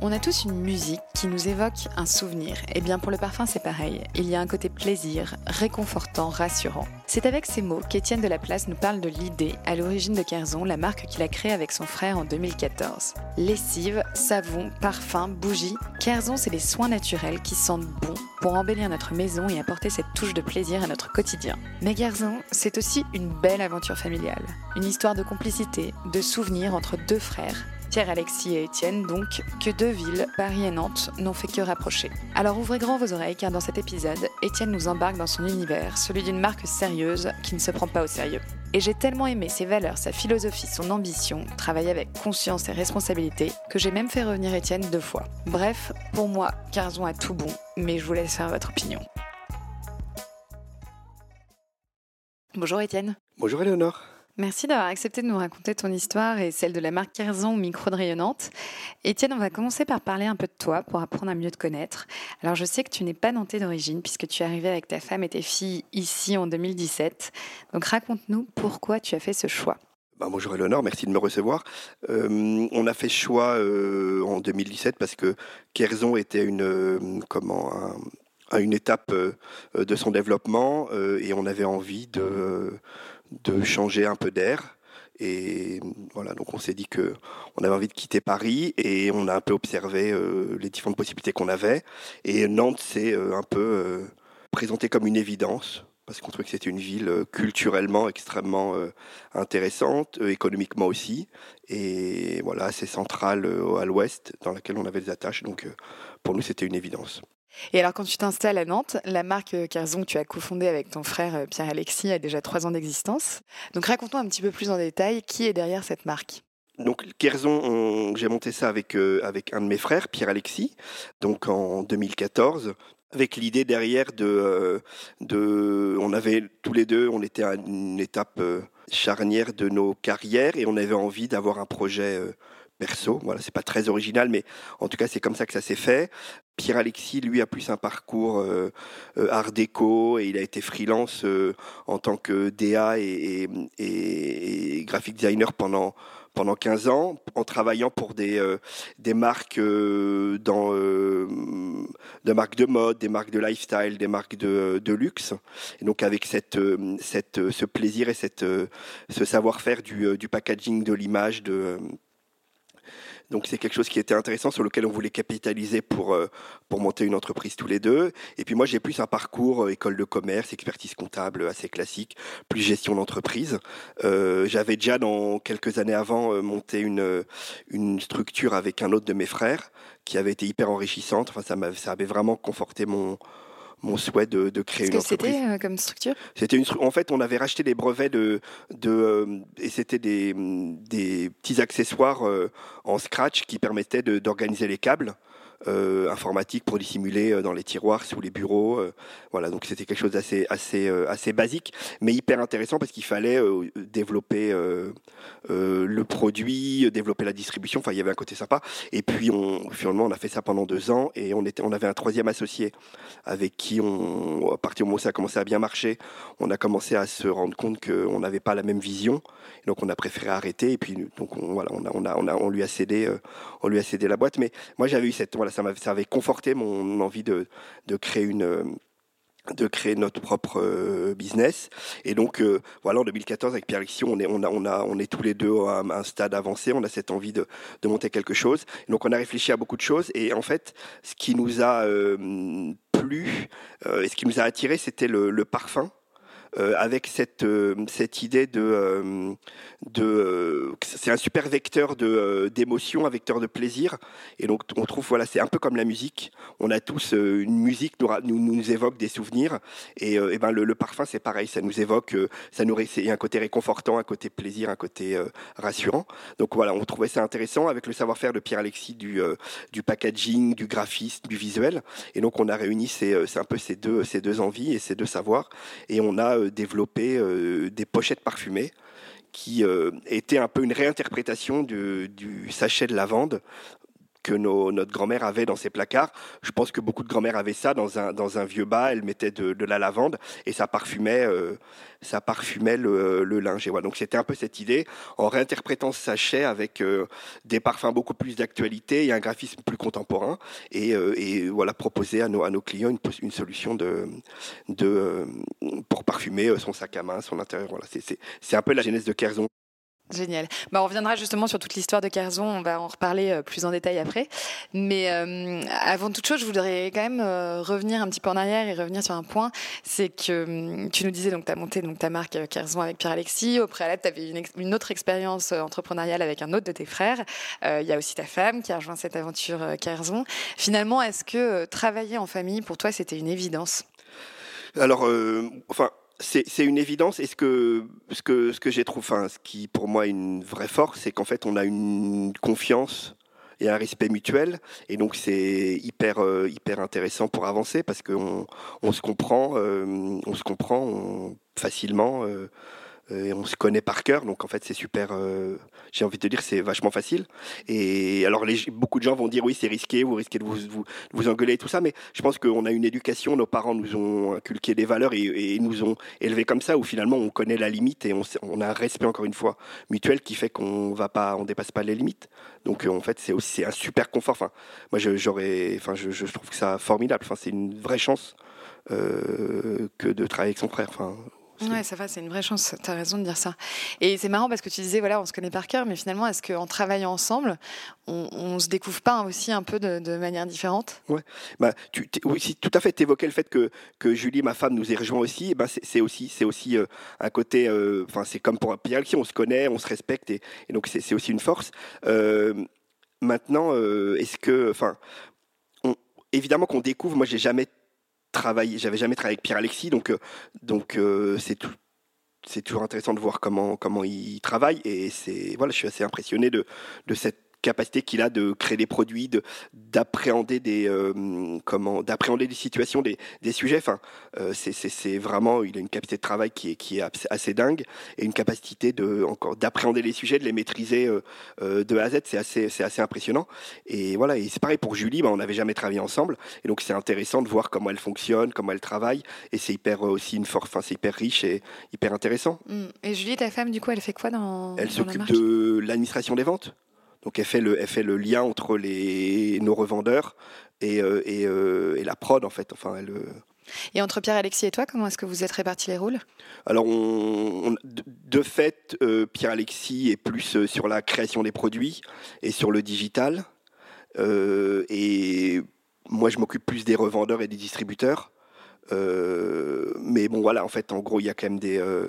On a tous une musique qui nous évoque un souvenir. Et eh bien pour le parfum, c'est pareil. Il y a un côté plaisir, réconfortant, rassurant. C'est avec ces mots qu'Étienne de la Place nous parle de l'idée à l'origine de Kerzon, la marque qu'il a créée avec son frère en 2014. Lessive, savon, parfum, bougies. Kerzon, c'est les soins naturels qui sentent bon pour embellir notre maison et apporter cette touche de plaisir à notre quotidien. Mais Kerzon, c'est aussi une belle aventure familiale. Une histoire de complicité, de souvenirs entre deux frères Pierre, Alexis et Étienne, donc, que deux villes, Paris et Nantes, n'ont fait que rapprocher. Alors ouvrez grand vos oreilles car dans cet épisode, Étienne nous embarque dans son univers, celui d'une marque sérieuse qui ne se prend pas au sérieux. Et j'ai tellement aimé ses valeurs, sa philosophie, son ambition, travailler avec conscience et responsabilité, que j'ai même fait revenir Étienne deux fois. Bref, pour moi, Carzon a tout bon, mais je vous laisse faire votre opinion. Bonjour Étienne. Bonjour Éléonore. Merci d'avoir accepté de nous raconter ton histoire et celle de la marque Kerzon micro de rayonnante. Étienne, on va commencer par parler un peu de toi pour apprendre à mieux te connaître. Alors, je sais que tu n'es pas nantais d'origine puisque tu es arrivé avec ta femme et tes filles ici en 2017. Donc, raconte-nous pourquoi tu as fait ce choix. Bah, bonjour Eleonore, merci de me recevoir. Euh, on a fait choix euh, en 2017 parce que Kerzon était une, euh, comment, à une étape de son développement et on avait envie de de changer un peu d'air. Et voilà, donc on s'est dit que on avait envie de quitter Paris et on a un peu observé euh, les différentes possibilités qu'on avait. Et Nantes s'est euh, un peu euh, présenté comme une évidence parce qu'on trouvait que c'était une ville culturellement extrêmement intéressante, économiquement aussi, et voilà, assez centrale à l'ouest, dans laquelle on avait des attaches. Donc pour nous, c'était une évidence. Et alors, quand tu t'installes à Nantes, la marque Kerzon que tu as cofondée avec ton frère euh, Pierre-Alexis a déjà trois ans d'existence. Donc, raconte-nous un petit peu plus en détail qui est derrière cette marque. Donc Kerzon, j'ai monté ça avec, euh, avec un de mes frères, Pierre-Alexis, donc en 2014 avec l'idée derrière de, euh, de, on avait tous les deux, on était à une étape charnière de nos carrières et on avait envie d'avoir un projet perso. Voilà, c'est pas très original, mais en tout cas, c'est comme ça que ça s'est fait. Pierre Alexis, lui, a plus un parcours euh, euh, art déco et il a été freelance euh, en tant que DA et, et, graphic designer pendant pendant 15 ans en travaillant pour des, des marques dans de marques de mode, des marques de lifestyle, des marques de, de luxe. Et donc avec cette, cette, ce plaisir et cette, ce savoir-faire du, du packaging, de l'image, de donc c'est quelque chose qui était intéressant sur lequel on voulait capitaliser pour euh, pour monter une entreprise tous les deux. Et puis moi j'ai plus un parcours euh, école de commerce, expertise comptable assez classique, plus gestion d'entreprise. Euh, J'avais déjà dans quelques années avant euh, monté une une structure avec un autre de mes frères qui avait été hyper enrichissante. Enfin ça ça avait vraiment conforté mon mon souhait de, de créer une entreprise. C'était euh, comme structure C'était une en fait on avait racheté des brevets de de euh, et c'était des des petits accessoires euh, en scratch qui permettaient d'organiser les câbles euh, informatique pour dissimuler euh, dans les tiroirs, sous les bureaux. Euh, voilà, donc c'était quelque chose d'assez assez, assez basique, mais hyper intéressant parce qu'il fallait développer le produit, développer la distribution. Enfin, il y avait un côté sympa. Et puis, finalement, on a fait ça pendant deux ans et on, était, on avait un troisième associé avec qui, à partir du moment où ça a commencé à bien marcher, on a commencé à se rendre compte qu'on n'avait pas la même vision. donc, on a préféré arrêter. Et puis, donc, on, voilà, on, a, on, a, on, a, on lui a cédé, on lui a cédé la boîte. Mais moi, j'avais eu cette, ça, ça avait conforté mon envie de, de créer notre propre euh, business. Et donc euh, voilà en 2014 avec Pierre Alexis on est on est tous les deux à un stade avancé. On a cette envie de, monter quelque chose. Donc on a réfléchi à beaucoup de choses. Et en fait ce qui nous a euh, plu et ce qui nous a attiré c'était le parfum avec cette, cette idée de, de c'est un super vecteur de d'émotion, un vecteur de plaisir. Et donc on trouve voilà, c'est un peu comme la musique. On a tous une musique nous, nous, nous évoque des souvenirs et, et ben le, parfum c'est pareil, ça nous évoque, ça nous a un côté réconfortant, un côté plaisir, un côté rassurant. Donc voilà, on trouvait ça intéressant avec le savoir-faire de Pierre Alexis du du packaging, du graphisme, du visuel. Et donc on a réuni ces, un peu ces deux ces deux envies et ces deux savoirs et on a développé des pochettes parfumées qui euh, était un peu une réinterprétation du sachet de lavande que notre grand-mère avait dans ses placards. Je pense que beaucoup de grand-mères avaient ça dans un, dans un vieux bas. Elle mettait de, la lavande et ça parfumait, euh, ça parfumait le, linge. Et voilà. Donc c'était un peu cette idée en réinterprétant ce sachet avec euh, des parfums beaucoup plus d'actualité et un graphisme plus contemporain. Et, euh, voilà, proposer à nos, à nos clients une, une solution de, de, pour parfumer son sac à main, son intérieur. Voilà. C'est un peu la genèse de Kerzon. Génial. Bah, on reviendra justement sur toute l'histoire de Carzon, on va en reparler euh, plus en détail après. Mais euh, avant toute chose, je voudrais quand même euh, revenir un petit peu en arrière et revenir sur un point. C'est que hum, tu nous disais, donc tu as monté donc, ta marque Carzon avec Pierre-Alexis. Au préalable, tu avais une, une, autre expérience entrepreneuriale avec un autre de tes frères. Il y a aussi ta femme qui a rejoint cette aventure Carzon. Finalement, est-ce que travailler en famille, pour toi, c'était une évidence? Alors, enfin c'est une évidence. Et ce que, ce que, ce que j'ai trouvé, enfin, ce qui pour moi est une vraie force, c'est qu'en fait, on a une confiance et un respect mutuel. Et donc, c'est hyper, euh, hyper intéressant pour avancer parce qu'on on se comprend, euh, on se comprend facilement. Euh, et on se connaît par cœur, donc en fait c'est super. Euh, j'ai envie de dire c'est vachement facile. Et alors beaucoup de gens vont dire oui c'est risqué, vous risquez de vous, engueuler et tout ça, mais je pense qu'on a une éducation, nos parents nous ont inculqué des valeurs et, nous ont élevés comme ça où finalement on connaît la limite et on, a un respect encore une fois mutuel qui fait qu'on va pas, on dépasse pas les limites. Donc euh, en fait c'est aussi un super confort. Enfin moi j'aurais, enfin je, trouve que ça formidable. Enfin c'est une vraie chance. que de travailler avec son frère. Ouais, ça va, c'est une vraie chance. Tu as raison de dire ça. Et c'est marrant parce que tu disais, voilà, on se connaît par cœur, mais finalement, est-ce qu'en travaillant ensemble, on, on se découvre pas aussi un peu de, manière différente? Ouais, bah, tu, oui, si, tout à fait. Tu évoquais le fait que, que Julie, ma femme, nous ait rejoint aussi. Bah, c'est aussi, aussi euh, un côté, euh, enfin, c'est comme pour Pierre on se connaît, on se respecte, et, donc c'est aussi une force. Euh, maintenant, est-ce que, enfin, évidemment qu'on découvre, moi, j'ai jamais j'avais jamais travaillé avec Pierre Alexis, donc euh, donc euh, c'est tout, c'est toujours intéressant de voir comment comment il travaille et c'est voilà, je suis assez impressionné de de cette capacité qu'il a de créer des produits, de d'appréhender des euh, comment d'appréhender des situations, des, des sujets. Enfin, euh, c'est vraiment il a une capacité de travail qui est qui est assez dingue et une capacité de encore d'appréhender les sujets, de les maîtriser euh, de A à Z. C'est assez c'est assez impressionnant. Et voilà, et c'est pareil pour Julie. Ben, on n'avait jamais travaillé ensemble et donc c'est intéressant de voir comment elle fonctionne, comment elle travaille. Et c'est hyper aussi une force. Enfin, c'est hyper riche et hyper intéressant. Mmh. Et Julie, ta femme, du coup, elle fait quoi dans Elle s'occupe de l'administration des ventes. Donc elle fait le, elle fait le lien entre les, nos revendeurs et, euh, et, euh, et la prod en fait. Enfin, elle, euh, et entre Pierre Alexis et toi, comment est-ce que vous êtes répartis les rôles? Alors, on, de fait, Pierre Alexis est plus sur la création des produits et sur le digital. et moi, je m'occupe plus des revendeurs et des distributeurs. Euh, mais bon, voilà, en fait, en gros, il y a quand même des. Euh,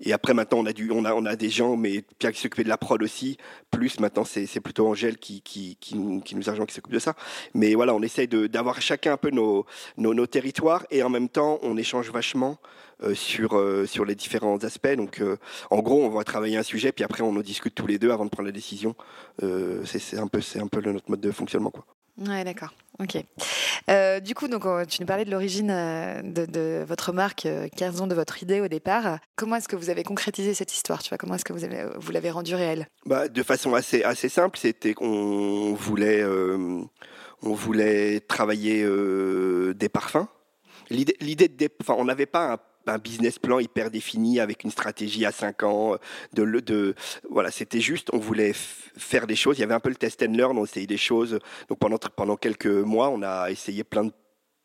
et après, maintenant, on a, du, on, a, on a des gens, mais Pierre qui s'occupait de la prod aussi. Plus maintenant, c'est, plutôt Angèle qui, qui, qui, nous, qui nous argent, qui s'occupe de ça. Mais voilà, on essaye d'avoir chacun un peu nos, nos, nos, territoires et en même temps, on échange vachement euh, sur, sur les différents aspects. Donc, en gros, on va travailler un sujet, puis après, on en discute tous les deux avant de prendre la décision. c'est, un peu, un peu notre mode de fonctionnement, quoi. Ouais, d'accord. Ok. Euh, du coup, donc, euh, tu nous parlais de l'origine euh, de, votre marque, 15 ans de votre idée au départ. Comment est-ce que vous avez concrétisé cette histoire tu vois? Comment est-ce que vous, vous l'avez rendue réelle? Bah, De façon assez, assez simple. C'était qu'on voulait, on voulait travailler des parfums. L'idée, l'idée de, enfin, on n'avait pas un un business plan hyper défini avec une stratégie à 5 ans. De, de, voilà, c'était juste, on voulait faire des choses. Il y avait un peu le test and learn, on essayait des choses. Donc pendant, pendant quelques mois, on a essayé plein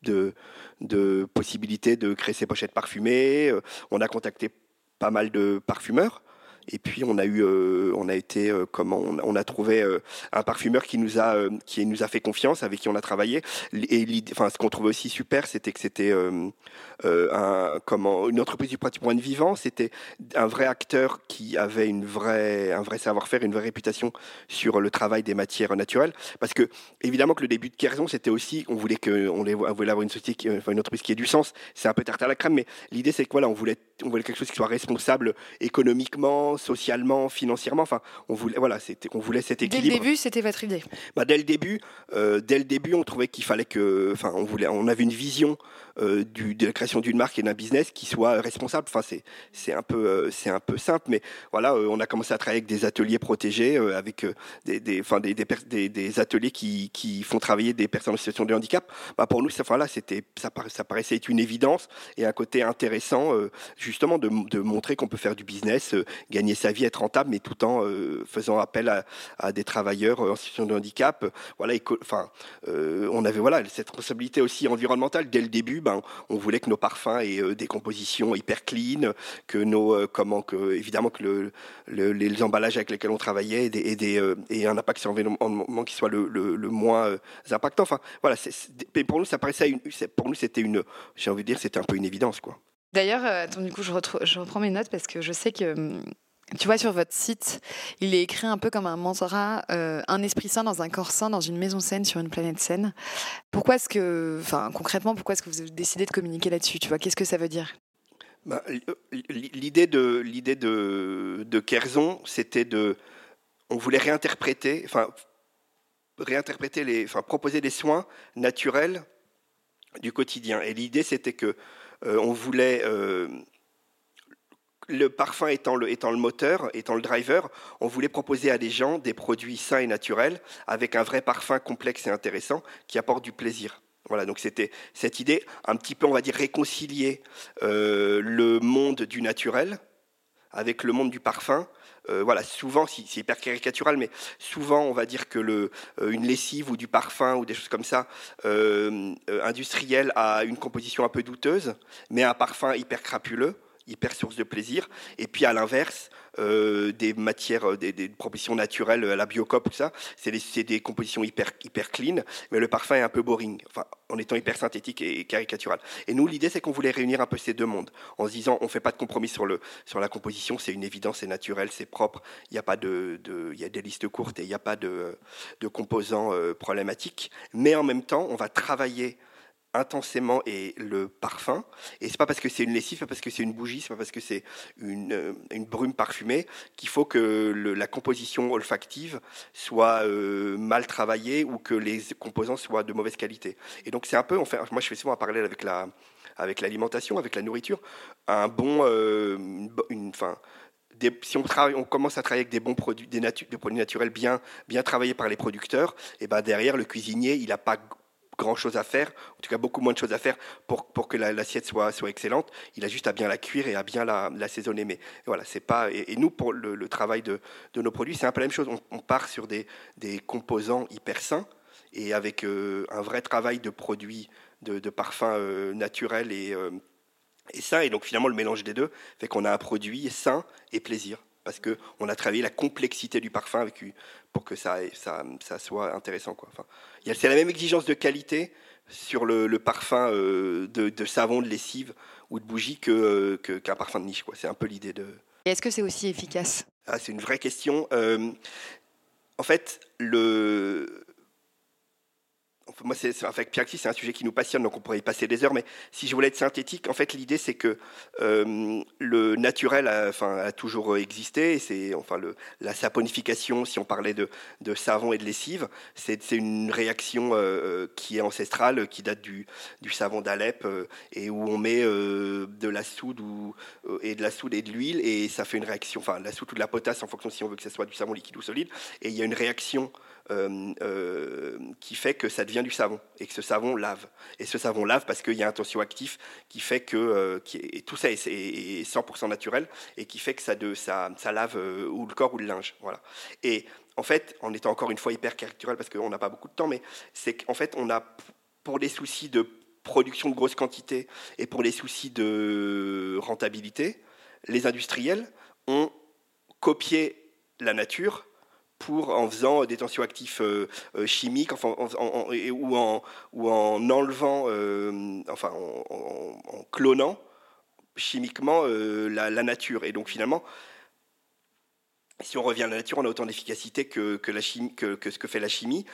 de, de, possibilités de créer ces pochettes parfumées. On a contacté pas mal de parfumeurs. Et puis on a eu, euh, on a été, euh, comment, on, a trouvé euh, un parfumeur qui nous a, qui nous a fait confiance, avec qui on a travaillé. Et enfin, ce qu'on trouvait aussi super, c'était que c'était une entreprise du patrimoine vivant. C'était un vrai acteur qui avait une vraie, un vrai savoir-faire, une vraie réputation sur le travail des matières naturelles. Parce que évidemment que le début de Kerzon, c'était aussi, on voulait que, voulait avoir une société, une entreprise qui ait du sens. C'est un peu tarte à la crème, mais l'idée c'est que voilà, on voulait, on voulait quelque chose qui soit responsable économiquement socialement, financièrement. Enfin, on voulait, voilà, c'était, on voulait cet équilibre. Dès le début, c'était votre idée. Bah, dès le début, euh, dès le début, on trouvait qu'il fallait que, enfin, on voulait, on avait une vision euh, du, de la création d'une marque et d'un business qui soit responsable. Enfin, c'est, c'est un peu, euh, c'est un peu simple, mais voilà, on a commencé à travailler avec des ateliers protégés, avec des, des, enfin, des, des, des, ateliers qui, qui font travailler des personnes en situation de handicap. Bah, pour nous, ça, enfin, là, c'était, ça, ça paraissait être une évidence et un côté intéressant, justement, de, de montrer qu'on peut faire du business, gagner sa vie, être rentable, mais tout en euh, faisant appel à, des travailleurs en situation de handicap. Voilà, enfin, euh, on avait voilà cette responsabilité aussi environnementale dès le début. Ben, on voulait que nos parfums aient euh, des compositions hyper clean, que nos comment que évidemment que le, les emballages avec lesquels on travaillait et, des, et un impact sur l'environnement qui soit le, moins impactant. Enfin, voilà, pour nous ça paraissait pour nous c'était une, j'ai envie de dire, c'était un peu une évidence quoi. D'ailleurs, du coup, je, je, reprends mes notes parce que je sais que hum, tu vois, sur votre site, il est écrit un peu comme un mantra, euh, un esprit sain dans un corps sain, dans une maison saine, sur une planète saine. Pourquoi est-ce que, enfin, concrètement, pourquoi est-ce que vous avez décidé de communiquer là-dessus Tu vois, qu'est-ce que ça veut dire? Bah, L'idée de l'idée de, Kerzon, c'était de, on voulait réinterpréter, enfin, réinterpréter les, enfin, proposer des soins naturels du quotidien. Et l'idée, c'était que euh, on voulait euh, le parfum étant le, étant le moteur, étant le driver, on voulait proposer à des gens des produits sains et naturels avec un vrai parfum complexe et intéressant qui apporte du plaisir. Voilà, donc c'était cette idée, un petit peu, on va dire, réconcilier euh, le monde du naturel avec le monde du parfum. Euh, voilà, souvent, c'est hyper caricatural, mais souvent, on va dire que le, euh, une lessive ou du parfum ou des choses comme ça, industriel, a une composition un peu douteuse, mais un parfum hyper crapuleux hyper source de plaisir. Et puis à l'inverse, euh, des matières, euh, des, des, propositions naturelles, la biocop, tout ça, c'est des, compositions hyper, hyper clean, mais le parfum est un peu boring, enfin, en étant hyper synthétique et, caricatural. Et nous, l'idée, c'est qu'on voulait réunir un peu ces deux mondes, en se disant, on ne fait pas de compromis sur, le, sur la composition, c'est une évidence, c'est naturel, c'est propre, il y a pas de, il y a des listes courtes et il n'y a pas de, de composants euh, problématiques, mais en même temps, on va travailler intensément et le parfum. Et c'est pas parce que c'est une lessive, pas parce que c'est une bougie, c'est pas parce que c'est une, euh, une, brume parfumée qu'il faut que la composition olfactive soit euh, mal travaillée ou que les composants soient de mauvaise qualité. Et donc c'est un peu, enfin, moi je fais souvent un parallèle avec la avec l'alimentation, avec la nourriture, un bon, euh, une, si on, travaille, on, commence à travailler avec des bons produits, des, des produits naturels bien, bien travaillés par les producteurs, et ben derrière le cuisinier, il n'a pas grand chose à faire, en tout cas beaucoup moins de choses à faire pour, pour que l'assiette soit, soit excellente. Il a juste à bien la cuire et à bien l'assaisonner. Mais voilà, c'est pas. Et, nous, pour le, travail de, de, nos produits, c'est un peu la même chose. On, part sur des, des, composants hyper sains et avec euh, un vrai travail de produits, de, de parfums euh, naturels et, euh, et sains. Et donc finalement, le mélange des deux fait qu'on a un produit sain et plaisir parce qu'on a travaillé la complexité du parfum avec, pour que ça, ça, ça soit intéressant. Quoi. Enfin, c'est la même exigence de qualité sur le, parfum euh, de, savon, de lessive ou de bougie que, qu'un parfum de niche. C'est un peu l'idée de... Et est-ce que c'est aussi efficace? Ah, C'est une vraie question. Euh, en fait, le, moi, c'est, Piaxi, c'est un sujet qui nous passionne, donc on pourrait y passer des heures. Mais si je voulais être synthétique, en fait, l'idée, c'est que euh, le naturel a, toujours existé. c'est, enfin, la saponification, si on parlait de, de savon et de lessive, c'est, une réaction euh, qui est ancestrale, qui date du, du savon d'Alep, euh, et où on met de la soude ou, et de la soude et de l'huile, et ça fait une réaction, enfin, la soude ou de la potasse, en fonction si on veut que ce soit du savon liquide ou solide. Et il y a une réaction euh, euh, qui fait que ça devient du savon et que ce savon lave. Et ce savon lave parce qu'il y a un tensioactif qui fait que euh, est, tout ça est, 100% naturel et qui fait que ça, lave ou le corps ou le linge. Voilà. Et en fait, en étant encore une fois hyper caricatural parce qu'on n'a pas beaucoup de temps, mais c'est qu'en fait, on a pour des soucis de production de grosses quantités et pour les soucis de rentabilité, les industriels ont copier la nature en faisant des tensioactifs euh, euh, chimiques ou, en, enlevant, euh, enfin en, clonant chimiquement la, nature. Et donc finalement, si on revient à la nature, on a autant d'efficacité que, que, ce que fait la chimie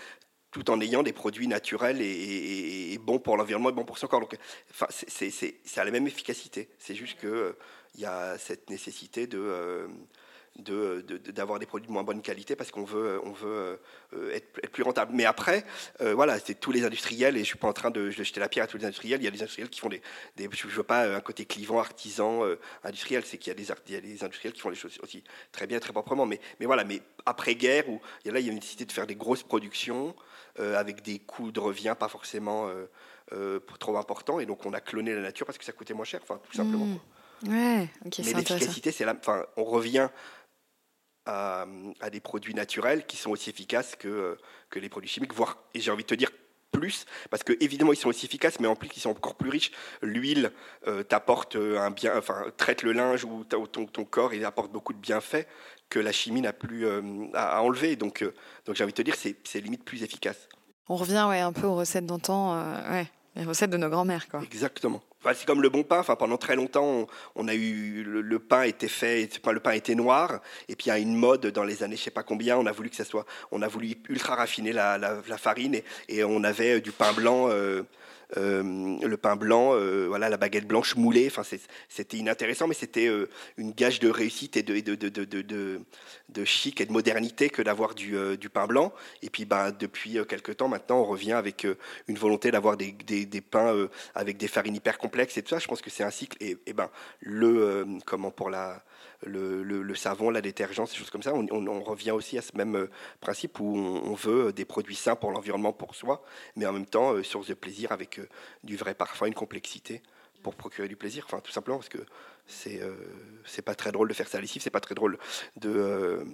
tout en ayant des produits naturels et, bons pour l'environnement et bons pour son corps. Donc, enfin, c'est à la même efficacité. C'est juste qu'il il y a cette nécessité de, d'avoir des produits de moins bonne qualité parce qu'on veut, on veut euh, être, plus rentable. Mais après, euh, voilà, c'est tous les industriels, et je suis pas en train de, jeter la pierre à tous les industriels. Il y a des industriels qui font des, je veux pas un côté clivant, artisan, euh, industriel. C'est qu'il y a des, industriels qui font les choses aussi très bien, très proprement. Mais, mais voilà, mais après guerre, où il y a là, il y a une nécessité de faire des grosses productions avec des coûts de revient pas forcément trop importants, et donc on a cloné la nature parce que ça coûtait moins cher, enfin tout simplement. Mmh. Ouais, mais l'efficacité, c'est là. Enfin, on revient à, des produits naturels qui sont aussi efficaces que, que les produits chimiques, voire, et j'ai envie de te dire, plus, parce que évidemment ils sont aussi efficaces, mais en plus ils sont encore plus riches. L'huile euh, t'apporte euh, un bien, enfin traite le linge ou ton, ton, corps et apporte beaucoup de bienfaits que la chimie n'a plus euh, à, enlever. Donc, donc j'ai envie de te dire, c'est limite plus efficace. On revient ouais, un peu aux recettes d'antan, ouais, les recettes de nos grands-mères. Quoi. Exactement c'est comme le bon pain. Enfin, pendant très longtemps, on, a eu le, pain était fait, le pain était noir. Et puis il y a une mode dans les années, je sais pas combien, on a voulu que ça soit, on a voulu ultra raffiner la, farine et, on avait du pain blanc. Euh, euh, le pain blanc, euh, voilà, la baguette blanche moulée. Enfin, c'était inintéressant, mais c'était euh, une gage de réussite et de, chic et de modernité que d'avoir du, pain blanc. Et puis, ben, depuis quelques temps maintenant, on revient avec une volonté d'avoir des, pains avec des farines hyper complexes et tout ça. Je pense que c'est un cycle. Et, et ben, le comment pour la le, savon, la détergence, des choses comme ça. On, revient aussi à ce même euh, principe où on, veut des produits sains pour l'environnement, pour soi, mais en même temps, euh, source de plaisir avec euh, du vrai parfum, une complexité pour procurer du plaisir. Enfin, tout simplement parce que c'est c'est pas très drôle de faire à lessive, c'est pas très drôle de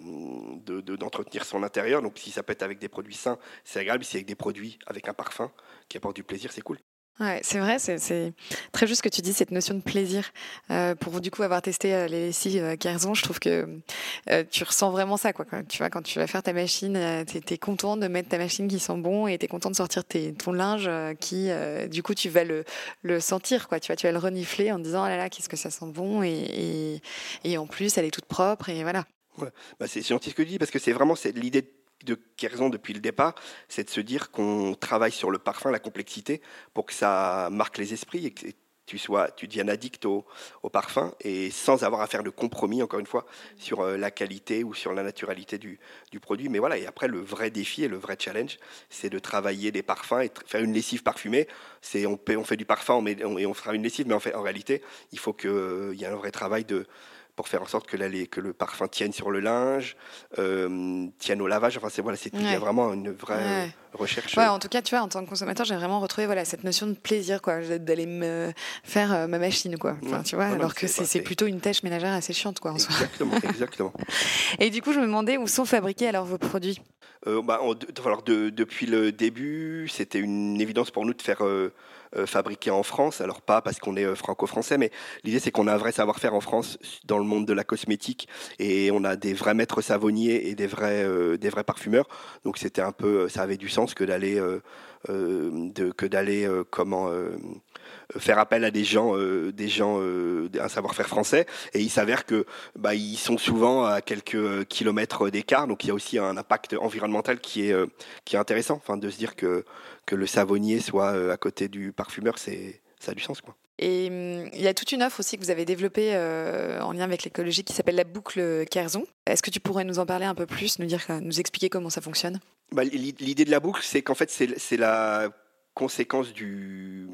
d'entretenir de, son intérieur. Donc, si ça peut être avec des produits sains, c'est agréable. Si avec des produits avec un parfum qui apporte du plaisir, c'est cool. Ouais, c'est vrai, c'est très juste que tu dis cette notion de plaisir. Euh, pour du coup avoir testé euh, les lessives euh, je trouve que euh, tu ressens vraiment ça. Quoi, Tu vois, quand tu vas faire ta machine, tu es, content de mettre ta machine qui sent bon et tu es content de sortir tes, ton linge qui, du coup, tu vas le, le sentir. Quoi. Tu, vois, tu vas le renifler en disant, oh là là, qu'est-ce que ça sent bon et, et, et, en plus, elle est toute propre et voilà. Ouais. Bah, c'est gentil ce que tu dis parce que c'est vraiment l'idée de Kerzon depuis le départ, c'est de se dire qu'on travaille sur le parfum, la complexité, pour que ça marque les esprits et que tu sois, tu deviennes addict au, parfum et sans avoir à faire de compromis, encore une fois, sur euh, la qualité ou sur la naturalité du, produit. Mais voilà, et après, le vrai défi et le vrai challenge, c'est de travailler des parfums et faire une lessive parfumée. C'est, on, on fait du parfum et on fera une lessive, mais en, fait, en réalité, il faut qu'il euh, y ait un vrai travail de, pour faire en sorte que, que le parfum tienne sur le linge, euh, tienne au lavage. Enfin, c'est voilà, c'est il y a vraiment une vraie recherche. Ouais, en tout cas, tu vois, en tant que consommateur, j'ai vraiment retrouvé voilà cette notion de plaisir, quoi, d'aller me faire euh, ma machine, quoi. Enfin, tu vois, alors que c'est plutôt une tâche ménagère assez chiante, quoi. En exactement, exactement. Et du coup, je me demandais où sont fabriqués alors vos produits? Euh, bah, alors de, depuis le début, c'était une évidence pour nous de faire euh, euh, fabriquer en France. Alors pas parce qu'on est franco-français, mais l'idée c'est qu'on a un vrai savoir-faire en France dans le monde de la cosmétique et on a des vrais maîtres savonniers et des vrais, des vrais parfumeurs. Donc c'était un peu, ça avait du sens que d'aller, que d'aller comment faire appel à des gens, euh, des gens, euh, un savoir-faire français. Et il s'avère que bah, ils sont souvent à quelques kilomètres d'écart, donc il y a aussi un impact environnemental qui est euh, qui est intéressant. Enfin, de se dire que que le savonnier soit à côté du parfumeur, c'est ça a du sens, quoi. Et hum, il y a toute une offre aussi que vous avez développée en lien avec l'écologie qui s'appelle la boucle Kerzon. Est-ce que tu pourrais nous en parler un peu plus, nous dire, nous expliquer comment ça fonctionne? Bah, L'idée de la boucle, c'est qu'en fait, c'est la conséquence du,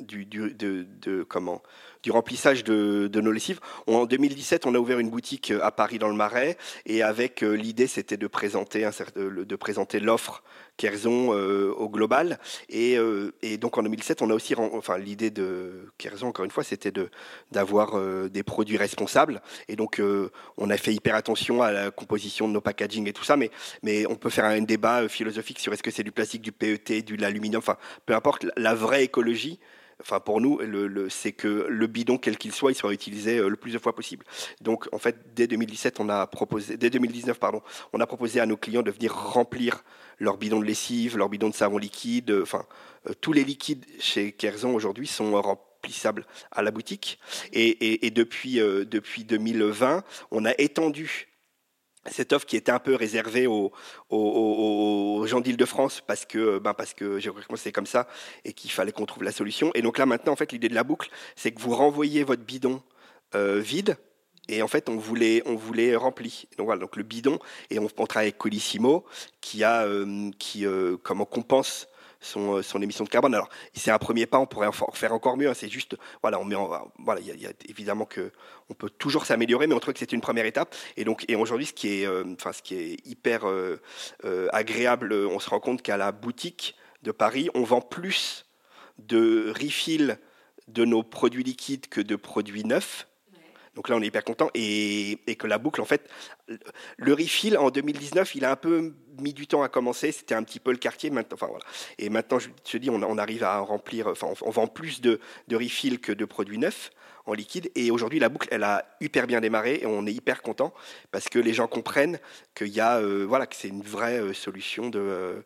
du, de, comment, du remplissage de, nos lessives. En 2017, on a ouvert une boutique à Paris dans le Marais et avec euh, l'idée, c'était de présenter, de présenter l'offre Kerzon euh, au global. Et, euh, donc en 2007, on a aussi, enfin l'idée de Kerzon, encore une fois, c'était de d'avoir euh, des produits responsables. Et donc on a fait hyper attention à la composition de nos packaging et tout ça, mais mais on peut faire un débat philosophique sur est-ce que c'est du plastique, du PET, de l'aluminium, enfin peu importe. La vraie écologie, enfin pour nous, c'est que le bidon, quel qu'il soit, il soit utilisé le plus de fois possible. Donc en fait, dès 2017, on a proposé, dès 2019, pardon, on a proposé à nos clients de venir remplir leur bidon de lessive, leur bidon de savon liquide, enfin tous les liquides chez Kerzon aujourd'hui sont remplissables à la boutique. Et, depuis, depuis 2020, on a étendu cette offre qui était un peu réservée aux, gens d'Île-de-France parce que, ben parce que géographiquement c'est comme ça et qu'il fallait qu'on trouve la solution. Et donc là maintenant, en fait, l'idée de la boucle, c'est que vous renvoyez votre bidon euh, vide et en fait on voulait on voulait rempli. Donc voilà, donc le bidon et on, travaille avec Colissimo qui a euh, qui euh, comment compense son, euh, son émission de carbone. Alors, c'est un premier pas, on pourrait en faire encore mieux. Hein. c'est juste, voilà, on met voilà, il y, a évidemment que on peut toujours s'améliorer, mais on trouve que c'est une première étape. Et donc, et aujourd'hui, ce qui est, euh, ce qui est hyper euh, agréable, on se rend compte qu'à la boutique de Paris, on vend plus de refill de nos produits liquides que de produits neufs. Donc là, on est hyper content. Et, que la boucle, en fait, le refill en 2019, il a un peu mis du temps à commencer. C'était un petit peu le quartier. Et maintenant, je te dis, on, arrive à remplir, enfin, on, vend plus de, de que de produits neufs en liquide. Et aujourd'hui, la boucle, elle a hyper bien démarré et on est hyper content parce que les gens comprennent euh, que c'est une vraie euh, solution de. Euh,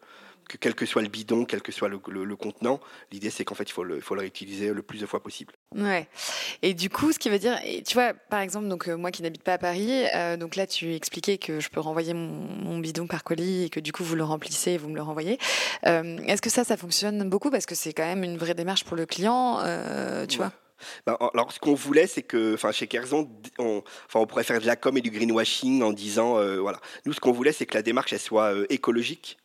que quel que soit le bidon, quel que soit le, contenant, l'idée c'est qu'en fait il faut le, faut le réutiliser le plus de fois possible. Ouais. Et du coup, ce qui veut dire, tu vois, par exemple, donc euh, moi qui n'habite pas à Paris, euh, donc là tu expliquais que je peux renvoyer mon, bidon par colis et que du coup vous le remplissez et vous me le renvoyez. Euh, est-ce que ça, ça fonctionne beaucoup parce que c'est quand même une vraie démarche pour le client, tu vois? Ben, alors, ce qu'on voulait, c'est que, enfin, chez Kerzon, on, enfin, on pourrait faire de la com et du greenwashing en disant, voilà. Nous, ce qu'on voulait, c'est que la démarche, elle soit écologique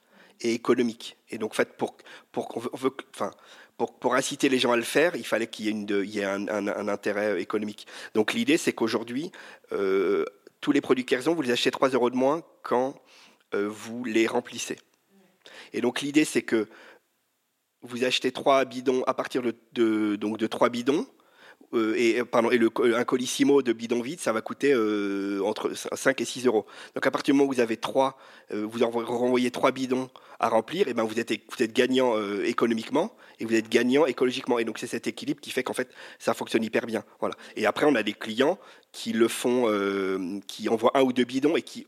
et économique. Et donc, en fait, pour, pour, enfin, pour, inciter les gens à le faire, il fallait qu'il y ait, une, il y ait un, intérêt économique. Donc, l'idée, c'est qu'aujourd'hui, euh, tous les produits Kerzon, vous les achetez 3 euros de moins quand euh, vous les remplissez. Et donc, l'idée, c'est que vous achetez 3 bidons à partir de, de donc de 3 bidons euh, et, pardon, et le, un colissimo de bidon vide, ça va coûter euh, entre 5 et 6 euros. Donc à partir du moment où vous avez trois, euh, vous renvoyez trois bidons à remplir, et ben vous êtes, gagnant économiquement et vous êtes gagnant écologiquement. Et donc c'est cet équilibre qui fait qu'en fait ça fonctionne hyper bien. Voilà. Et après on a des clients qui le font, qui envoient un ou deux bidons et qui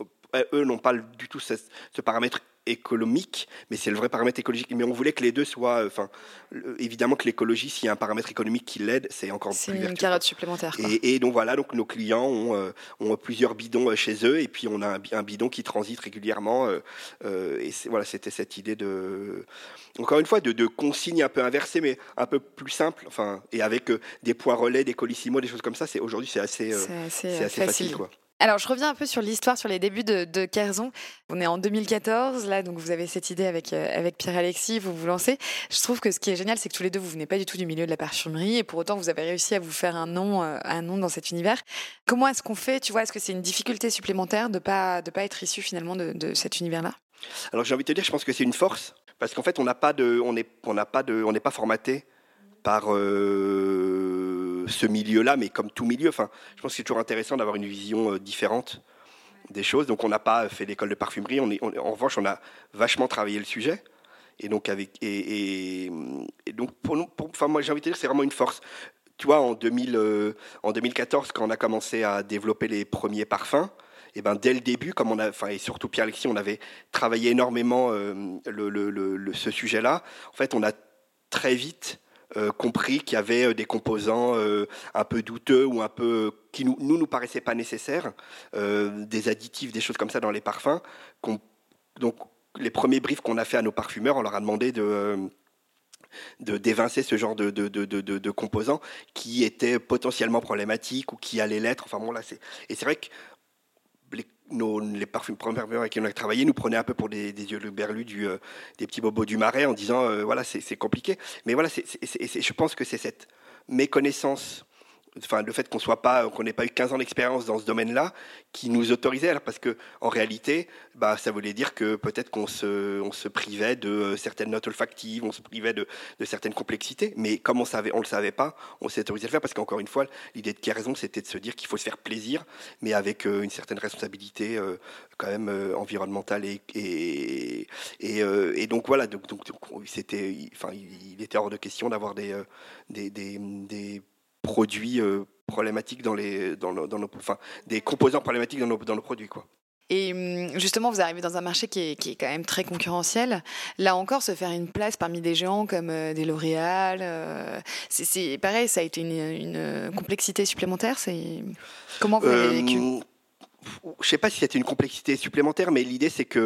eux n'ont pas du tout ce paramètre économique, mais c'est le vrai paramètre écologique. Mais on voulait que les deux soient, euh, enfin, évidemment que l'écologie, s'il y a un paramètre économique qui l'aide, c'est encore plus C'est une carotte supplémentaire. Et, donc voilà, donc nos clients ont, euh, ont, plusieurs bidons euh, chez eux, et puis on a un, bidon qui transite régulièrement. et voilà, c'était cette idée de, encore une fois, de, de consignes un peu inversées, mais un peu plus simple, enfin, et avec des points relais, des colissimo, des choses comme ça. C'est aujourd'hui, c'est assez, c'est assez, facile, quoi. Alors, je reviens un peu sur l'histoire, sur les débuts de, de. On est en 2014, là, donc vous avez cette idée avec, euh, avec Pierre-Alexis, vous vous lancez. Je trouve que ce qui est génial, c'est que tous les deux, vous venez pas du tout du milieu de la parfumerie, et pour autant, vous avez réussi à vous faire un nom, euh, un nom dans cet univers. Comment est-ce qu'on fait Tu vois, est-ce que c'est une difficulté supplémentaire de pas de pas être issu finalement de, de cet univers-là? Alors, j'ai envie de te dire, je pense que c'est une force, parce qu'en fait, on n'a pas de, on pas n'est pas formaté par euh, ce milieu-là, mais comme tout milieu. Enfin, je pense que c'est toujours intéressant d'avoir une vision euh, différente des choses. Donc, on n'a pas fait l'école de parfumerie. En revanche, on a vachement travaillé le sujet. Et donc, avec, et, donc enfin, moi, j'ai envie de dire, c'est vraiment une force. Tu vois, en, 2000, euh, en 2014, quand on a commencé à développer les premiers parfums, et ben dès le début, comme on a, enfin et surtout Pierre Alexis, on avait travaillé énormément le, ce sujet-là. En fait, on a très vite euh, compris qu'il y avait euh, des composants euh, un peu douteux ou un peu qui nous nous, nous paraissaient pas nécessaires, des additifs, des choses comme ça dans les parfums. Donc les premiers briefs qu'on a fait à nos parfumeurs, on leur a demandé de de d'évincer ce genre de, de, de, de, composants qui étaient potentiellement problématiques ou qui allaient l'être. Enfin bon là c'est et c'est vrai nos, les parfums premiers avec qui on a travaillé nous prenaient un peu pour des, yeux berlus du, euh, des petits bobos du marais en disant euh, voilà c'est compliqué. Mais voilà je pense que c'est cette méconnaissance enfin le fait qu'on soit pas qu'on n'ait pas eu 15 ans d'expérience dans ce domaine-là qui nous autorisait alors parce que en réalité bah ça voulait dire que peut-être qu'on se on se privait de euh, certaines notes olfactives on se privait de, certaines complexités. Mais comme on savait on le savait pas on s'est autorisé à le faire parce qu'encore une fois l'idée de raison c'était de se dire qu'il faut se faire plaisir mais avec euh, une certaine responsabilité euh, quand même environnementale et et, et, donc voilà donc, donc, c'était enfin il, était hors de question d'avoir des, des, des produits euh, problématiques dans les, dans, dans nos, enfin, des composants problématiques dans nos, dans nos produits, quoi. Et hum, justement, vous arrivez dans un marché qui est, qui est, quand même très concurrentiel. Là encore, se faire une place parmi des géants comme euh, des L'Oréal, euh, c'est pareil, ça a été une, une complexité supplémentaire. C'est comment vous l'avez vécu? Je sais pas si c'était une complexité supplémentaire, mais l'idée c'est que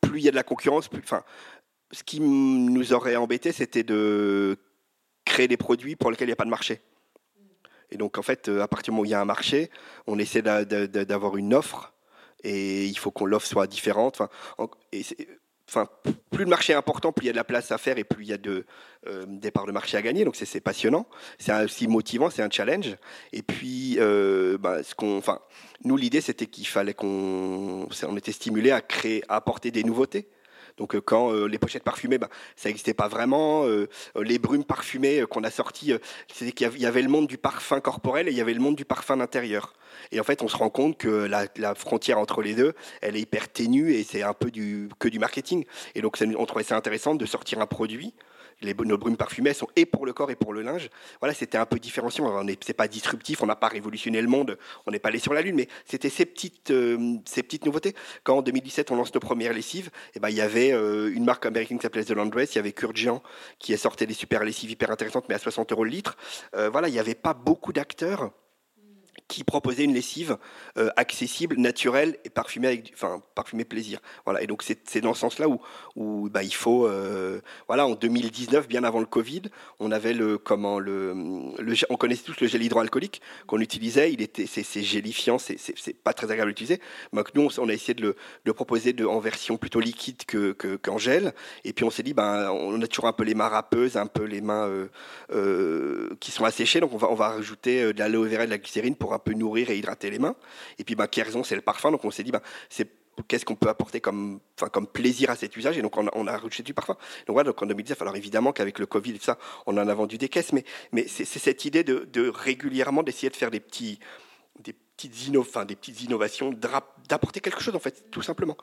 plus il y a de la concurrence, plus, enfin, ce qui nous aurait embêté, c'était de créer des produits pour lesquels il n'y a pas de marché. Et donc, en fait, euh, à partir du moment où il y a un marché, on essaie d'avoir une offre et il faut que l'offre soit différente. Enfin, plus le marché est important, plus il y a de la place à faire et plus il y a de, euh, de marché à gagner. Donc, c'est passionnant. C'est aussi motivant, c'est un challenge. Et puis, euh, bah, qu'on, enfin, nous, l'idée, c'était qu'il fallait qu'on on était stimulé à créer, à apporter des nouveautés. Donc euh, quand euh, les pochettes parfumées, ben, ça n'existait pas vraiment. Euh, les brumes parfumées qu'on a sorties, c'était qu'il y avait le monde du parfum corporel et il y avait le monde du parfum intérieur. Et en fait, on se rend compte que la, la frontière entre les deux, elle est hyper ténue et c'est un peu du, que du marketing. Et donc, on trouvait ça intéressant de sortir un produit les, nos brumes parfumées sont et pour le corps et pour le linge. Voilà, c'était un peu différenciant. On n'est pas disruptif, on n'a pas révolutionné le monde, on n'est pas allé sur la lune, mais c'était ces petites, euh, ces petites nouveautés. Quand en 2017 on lance nos premières lessives, et eh ben il y avait euh, une marque américaine qui s'appelait The Laundress, il y avait Kurgian qui sortait des super lessives hyper intéressantes, mais à 60 euros le litre. Euh, voilà, il n'y avait pas beaucoup d'acteurs qui proposait une lessive euh, accessible, naturelle et parfumée avec, enfin parfumée plaisir. Voilà. Et donc c'est dans ce sens-là où, où bah, il faut, euh, voilà, en 2019, bien avant le Covid, on avait le comment le, on connaissait tous le gel hydroalcoolique qu'on utilisait. Il était, c'est gélifiant, c'est pas très agréable à utiliser. Donc nous, on, a essayé de le, proposer en version plutôt liquide que qu'en gel. Et puis on s'est dit, ben on a toujours un peu les mains râpeuses, un peu les mains euh, qui sont asséchées, donc on va on va rajouter de l'aloe vera et de la glycérine pour un peu nourrir et hydrater les mains. Et puis, bah, raison c'est le parfum. Donc, on s'est dit, bah, c'est qu'est-ce qu'on peut apporter comme, enfin, comme plaisir à cet usage? Et donc, on a, on du parfum. Donc, voilà, donc en 2019, alors évidemment qu'avec le Covid et tout ça, on en a vendu des caisses, mais, mais c'est cette idée de, régulièrement d'essayer de faire des petits, des petites innovations, d'apporter quelque chose, en fait, tout simplement.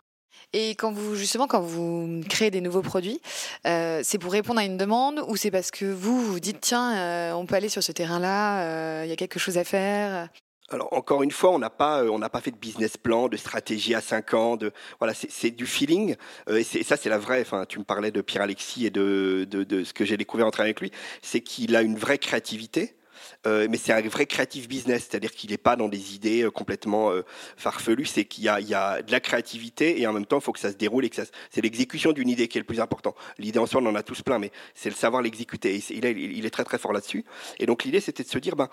Et quand vous justement quand vous créez des nouveaux produits, euh, c'est pour répondre à une demande ou c'est parce que vous vous dites tiens euh, on peut aller sur ce terrain-là, euh, il y a quelque chose à faire? Alors encore une fois, on n'a pas, on n'a pas fait de business plan, de stratégie à 5 ans, voilà, c'est du feeling. et, ça, c'est la vraie. Enfin, tu me parlais de Pierre Alexis et de, de, de ce que j'ai découvert en travaillant avec lui, c'est qu'il a une vraie créativité. Euh, mais c'est un vrai creative business, c'est-à-dire qu'il n'est pas dans des idées euh, complètement euh, farfelues, c'est qu'il y, a, de la créativité et en même temps, il faut que ça se déroule et que ça, c'est l'exécution d'une idée qui est le plus important. L'idée en soi, on en a tous plein, mais c'est le savoir l'exécuter. Il, est, très très fort là-dessus. Et donc l'idée, c'était de se dire, ben,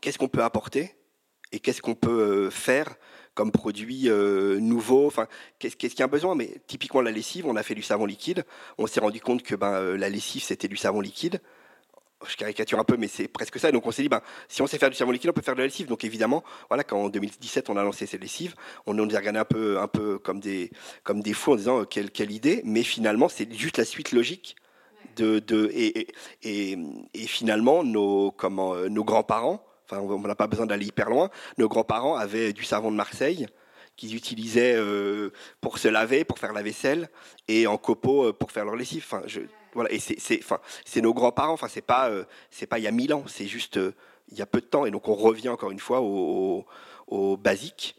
qu'est-ce qu'on peut apporter et qu'est-ce qu'on peut faire comme produit nouveau? Enfin, qu'est-ce qu'il y a besoin? Mais typiquement la lessive, on a fait du savon liquide. On s'est rendu compte que ben, la lessive c'était du savon liquide je caricature un peu, mais c'est presque ça. Donc on s'est dit, ben, si on sait faire du savon liquide, on peut faire de la lessive. Donc évidemment, voilà, quand en 2017 on a lancé ces lessives, on nous a regardé un peu, un peu comme des, comme des fous en disant euh, quelle, idée. Mais finalement, c'est juste la suite logique et, finalement nos, euh, nos grands-parents. Enfin, on n'a pas besoin d'aller hyper loin. Nos grands-parents avaient du savon de Marseille qu'ils utilisaient euh, pour se laver, pour faire la vaisselle, et en copeaux pour faire leur lessive. Enfin, je, voilà, et c'est, nos grands-parents. Enfin, c'est pas, euh, c'est pas il y a mille ans. C'est juste euh, il y a peu de temps. Et donc, on revient encore une fois au, basique,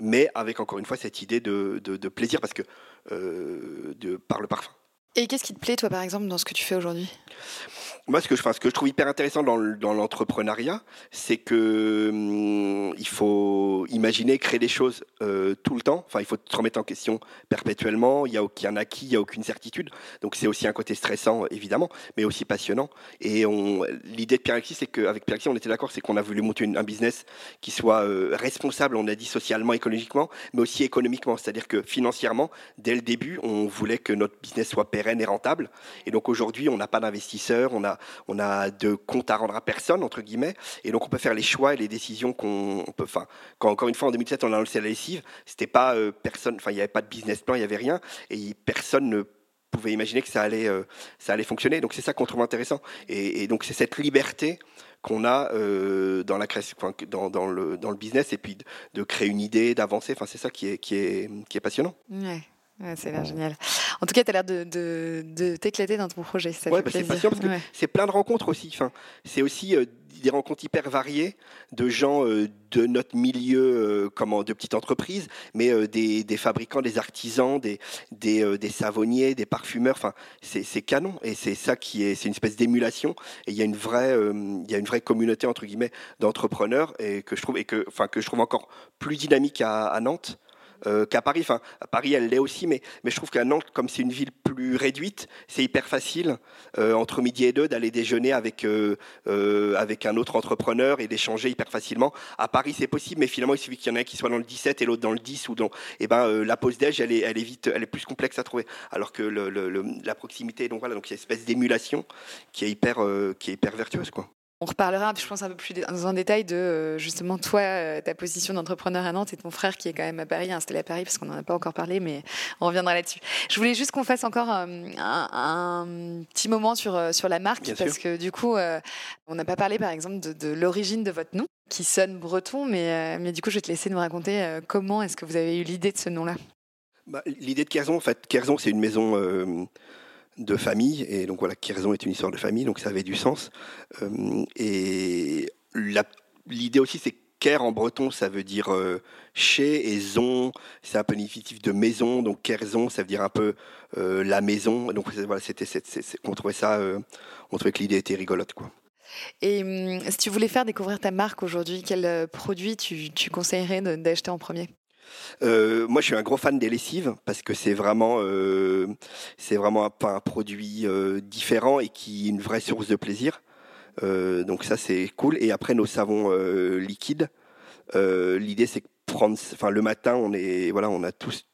mais avec encore une fois cette idée de, plaisir parce que euh, par le parfum. Et qu'est-ce qui te plaît, toi, par exemple, dans ce que tu fais aujourd'hui? Moi, ce que, je, trouve hyper intéressant dans, l'entrepreneuriat, c'est que hum, il faut imaginer créer des choses euh, tout le temps. Enfin, il faut te remettre en question perpétuellement. Il n'y a aucun acquis, il n'y a aucune certitude. Donc, c'est aussi un côté stressant, évidemment, mais aussi passionnant. Et l'idée de Pierre-Alexis, c'est qu'avec Pierre-Alexis, on était d'accord, c'est qu'on a voulu monter un business qui soit euh, responsable, on a dit socialement, écologiquement, mais aussi économiquement. C'est-à-dire que financièrement, dès le début, on voulait que notre business soit pérenne et rentable. Et donc, aujourd'hui, on n'a pas d'investisseurs, on a, on a de comptes à rendre à personne, entre guillemets. Et donc, on peut faire les choix et les décisions qu'on peut. Enfin, quand encore une fois, en 2007, on a lancé la c'était pas euh, personne, enfin il n'y avait pas de business plan, il n'y avait rien, et personne ne pouvait imaginer que ça allait, euh, ça allait fonctionner. Donc c'est ça qu'on trouve intéressant. Et, donc c'est cette liberté qu'on a euh, dans la création, dans, dans, le, dans le business, et puis de, créer une idée, d'avancer. Enfin c'est ça qui est, qui est, qui est passionnant. Ouais. C'est l'air génial. En tout cas, tu as l'air de, de, t'éclater dans ton projet. ouais, bah, c'est passionnant parce que c'est plein de rencontres aussi. Enfin, c'est aussi des rencontres hyper variées de gens euh, de notre milieu, euh, comment, de petites entreprises, mais euh, des, fabricants, des artisans, des, des, savonniers, des parfumeurs. Enfin, c'est canon et c'est ça qui est, c'est une espèce d'émulation. Et il y a une vraie, il y a une vraie communauté entre guillemets d'entrepreneurs et que je trouve et que, enfin, que je trouve encore plus dynamique à Nantes. Euh, qu'à Paris. Enfin, à Paris, elle l'est aussi, mais, je trouve qu'à Nantes, comme c'est une ville plus réduite, c'est hyper facile euh, entre midi et deux d'aller déjeuner avec euh, avec un autre entrepreneur et d'échanger hyper facilement. À Paris, c'est possible, mais finalement, il suffit qu'il y en ait un qui soit dans le 17 et l'autre dans le 10 ou dans. Et eh ben, la pause déj, elle est, elle est vite, elle est plus complexe à trouver. Alors que la proximité, donc voilà, donc il y a une espèce d'émulation qui est hyper, qui est hyper vertueuse, quoi. On reparlera, je pense, un peu plus dans un détail de euh, justement toi, euh, ta position d'entrepreneur à Nantes et ton frère qui est quand même à Paris, installé à Paris, parce qu'on n'en a pas encore parlé, mais on reviendra là-dessus. Je voulais juste qu'on fasse encore euh, un, petit moment sur, sur la marque, parce que du coup, on n'a pas parlé par exemple de, l'origine de votre nom, qui sonne breton, mais, mais du coup, je vais te laisser nous raconter comment est-ce que vous avez eu l'idée de ce nom-là? Bah, l'idée de Kerzon, en fait, Kerzon, c'est une maison de famille. Et donc voilà, Kierzon est une histoire de famille, donc ça avait du sens. Euh, et l'idée aussi, c'est Ker en breton, ça veut dire euh, chez, et zon, c'est un peu de maison. Donc Kerzon, ça veut dire un peu euh, la maison. Donc voilà, c'était, on trouvait ça, on trouvait que l'idée était rigolote, quoi. Et hum, si tu voulais faire découvrir ta marque aujourd'hui, quel produit tu conseillerais d'acheter en premier? Euh, moi, je suis un gros fan des lessives parce que c'est vraiment, euh, c'est vraiment un, produit euh, différent et qui est une vraie source de plaisir. donc ça, c'est cool. Et après, nos savons liquides. L'idée, c'est que prendre, enfin, le matin, on est, voilà, on a tous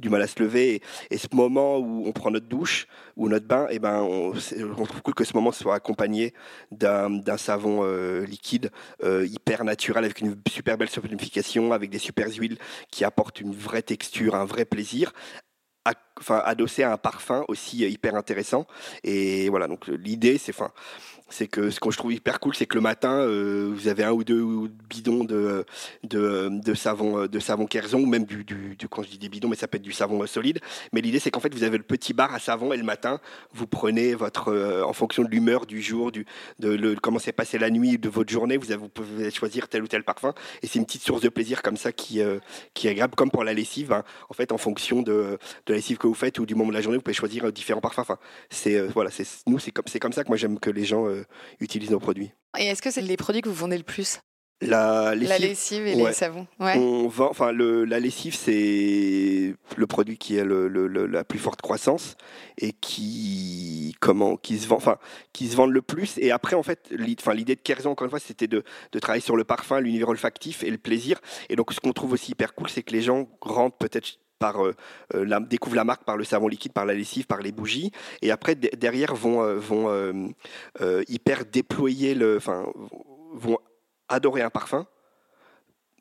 du mal à se lever. Et, ce moment où on prend notre douche ou notre bain, et eh ben, on, trouve cool que ce moment soit accompagné d'un savon euh, liquide euh, hyper naturel avec une super belle solidification, avec des super huiles qui apportent une vraie texture, un vrai plaisir. enfin, adossé à un parfum aussi hyper intéressant. Et voilà, donc l'idée, c'est, enfin, c'est que ce que je trouve hyper cool, c'est que le matin, euh, vous avez un ou deux bidons de, de, savon de savon Kerzon, ou même du, du, quand je dis des bidons, mais ça peut être du savon solide. Mais l'idée, c'est qu'en fait, vous avez le petit bar à savon et le matin, vous prenez votre, euh, en fonction de l'humeur du jour, du, de comment s'est passé la nuit de votre journée, vous, pouvez choisir tel ou tel parfum. Et c'est une petite source de plaisir comme ça qui, euh, qui est agréable, comme pour la lessive. Hein. En fait, en fonction de, de la lessive que vous faites ou du moment de la journée, vous pouvez choisir différents parfums. C'est voilà, c'est nous, c'est comme, c'est comme ça que moi j'aime que les gens utilisent nos produits. Et est-ce que c'est les produits que vous vendez le plus? La lessive, et les savons. On vend, enfin, le, la lessive, c'est le produit qui a le, la plus forte croissance et qui, comment, qui se vend, enfin, qui se vend le plus. Et après, en fait, l'idée de Kerzon, encore une fois, c'était de, de, travailler sur le parfum, l'univers olfactif et le plaisir. Et donc, ce qu'on trouve aussi hyper cool, c'est que les gens rentrent peut-être par euh, euh, la, découvrent la marque par le savon liquide, par la lessive, par les bougies, et après derrière vont euh, vont hyper déployer le, vont adorer un parfum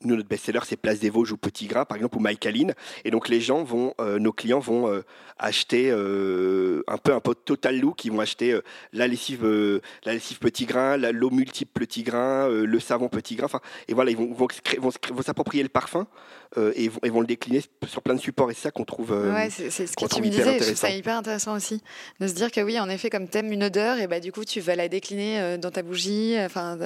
nous, notre best-seller, c'est Place des Vosges ou Petit Gras, par exemple, ou Maïkaline. Et donc, les gens vont, nos clients vont acheter un peu un pot total look. Ils vont acheter la lessive, la lessive Petit Grain, l'eau multiple Petit Grain, le savon Petit Grain. Enfin, et voilà, ils vont, vont, vont, s'approprier le parfum et, vont, vont, le décliner sur plein de supports. Et c'est ça qu'on trouve. ouais, c'est ce que tu me disais. Je trouve ça hyper intéressant aussi de se dire que oui, en effet, comme t'aimes une odeur, et bah du coup, tu vas la décliner dans ta bougie, enfin,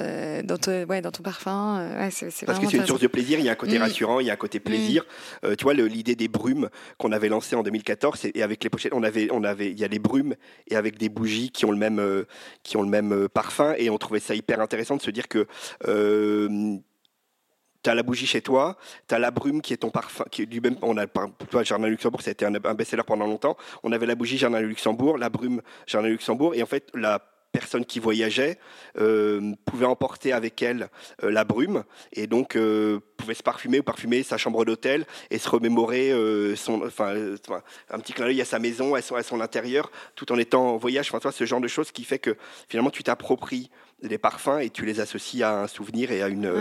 dans, ton, ouais, dans ton parfum. Ouais, Parce que c'est une source plaisir, il y a un côté mm. rassurant, il y a un côté plaisir. Mm. Euh, tu vois, l'idée des brumes qu'on avait lancé en 2014, et avec les pochettes, on avait, on avait, il y a les brumes et avec des bougies qui ont le même, euh, qui ont le même euh, parfum, et on trouvait ça hyper intéressant de se dire que tu as la bougie chez toi, tu as la brume qui est ton parfum, qui est du même. On a, toi, Jardin Luxembourg, ça a été un, un best-seller pendant longtemps. On avait la bougie Jardin Luxembourg, la brume Jardin Luxembourg, et en fait, la personne qui voyageait euh, pouvait emporter avec elle euh, la brume et donc euh, pouvait se parfumer ou parfumer sa chambre d'hôtel et se remémorer son, enfin, un petit clin d'œil à sa maison, à son, à son intérieur, tout en étant en voyage. Enfin, toi, ce genre de choses qui fait que finalement tu t'appropries les parfums et tu les associes à un souvenir et à une.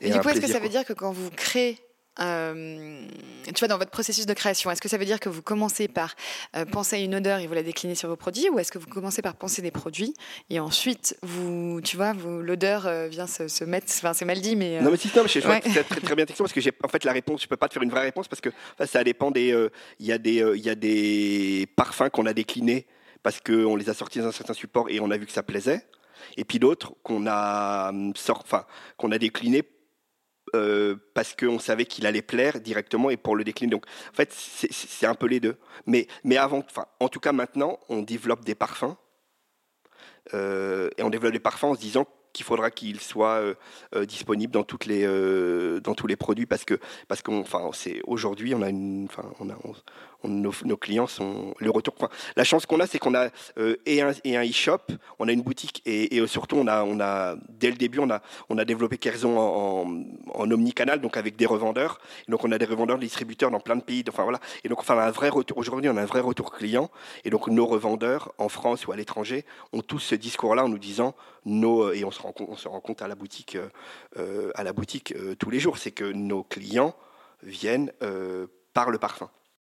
Et, du coup, est-ce que ça veut dire que quand vous créez euh, tu vois, dans votre processus de création, est-ce que ça veut dire que vous commencez par euh, penser à une odeur et vous la déclinez sur vos produits, ou est-ce que vous commencez par penser des produits et ensuite, vous, tu vois, l'odeur euh, vient se, mettre, enfin c'est mal dit, mais... Non mais si, non, mais je, ouais. très, très bien question parce que j'ai en fait la réponse, je peux pas te faire une vraie réponse parce que ça dépend des, il y a des, il y a des parfums qu'on a déclinés parce qu'on les a sortis dans un certain support et on a vu que ça plaisait, et puis d'autres qu'on a hum, sort, enfin qu'on a déclinés euh, parce qu'on savait qu'il allait plaire directement et pour le décliner. Donc, en fait, c'est un peu les deux. Mais, mais avant, enfin, en tout cas, maintenant, on développe des parfums. Euh, et on développe des parfums en se disant qu'il faudra qu'ils soient euh, disponibles dans toutes les dans tous les produits parce que parce on a une enfin on a nos, clients sont le retour. la chance qu'on a, c'est qu'on a euh, et un e-shop, on a une boutique et, et, surtout on a on a dès le début on a on a développé Kerzon en, en, omnicanal, donc avec des revendeurs. donc on a des revendeurs, des distributeurs dans plein de pays. Enfin voilà. Et donc enfin un vrai retour. Aujourd'hui, on a un vrai retour client. Et donc nos revendeurs en France ou à l'étranger ont tous ce discours-là en nous disant nos et on se rend compte, on se rend compte à la boutique euh, à la boutique euh, tous les jours, c'est que nos clients viennent par le parfum.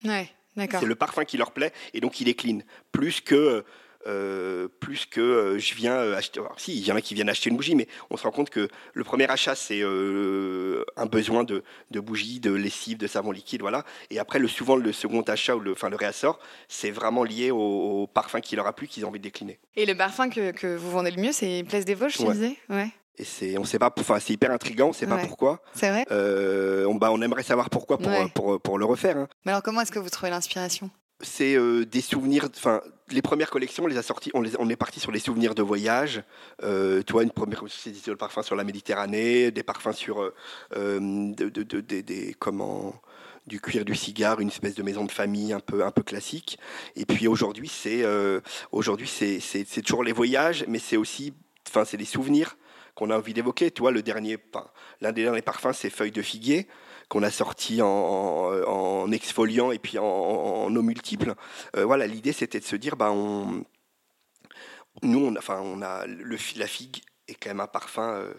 Ouais. C'est le parfum qui leur plaît et donc ils déclinent. Plus que, euh, plus que euh, je viens euh, acheter. si, il y en a qui viennent acheter une bougie, mais on se rend compte que le premier achat, c'est un besoin de, de bougies, de lessive, de savon liquide, voilà. Et après, le, souvent, le second achat ou le, enfin, le réassort, c'est vraiment lié au, parfum qui leur a plu, qu'ils ont envie de décliner. Et le parfum que, que vous vendez le mieux, c'est Place des Vosges, je disais ouais. Et c'est, on sait pas, enfin, c'est hyper intrigant, on sait pas pourquoi. C'est vrai. Euh, on, bah, on aimerait savoir pourquoi pour, pour, pour, le refaire. Hein. Mais alors, comment est-ce que vous trouvez l'inspiration? C'est euh, des souvenirs. Enfin, les premières collections, on les a sorties. On, les, on est parti sur les souvenirs de voyage. Euh, toi, une première, c'est le parfum sur la Méditerranée, des parfums sur euh, de, de, de, des comment du cuir du cigare, une espèce de maison de famille un peu un peu classique. Et puis aujourd'hui, c'est aujourd'hui toujours les voyages, mais c'est aussi, enfin, c'est des souvenirs qu'on a envie d'évoquer. Tu vois, le dernier, l'un des derniers parfums, c'est Feuille de figuier qu'on a sorti en, exfoliant et puis en, eau multiple. Euh, voilà, l'idée c'était de se dire, bah, on, nous, enfin, on a le, la figue est quand même un parfum. Euh,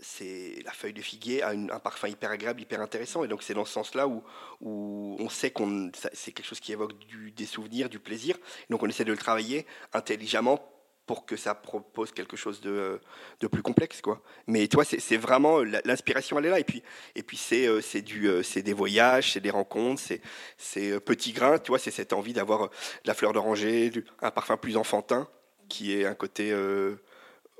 c'est la feuille de figuier a un parfum hyper agréable, hyper intéressant, et donc c'est dans ce sens-là où, où on sait qu'on c'est quelque chose qui évoque du, des souvenirs, du plaisir. Donc on essaie de le travailler intelligemment pour que ça propose quelque chose de, de plus complexe quoi. Mais toi c'est vraiment l'inspiration elle est là. Et puis et puis c'est euh, c'est du euh, c'est des voyages c'est des rencontres c'est c'est euh, petit grain tu vois c'est cette envie d'avoir la fleur d'oranger un parfum plus enfantin qui est un côté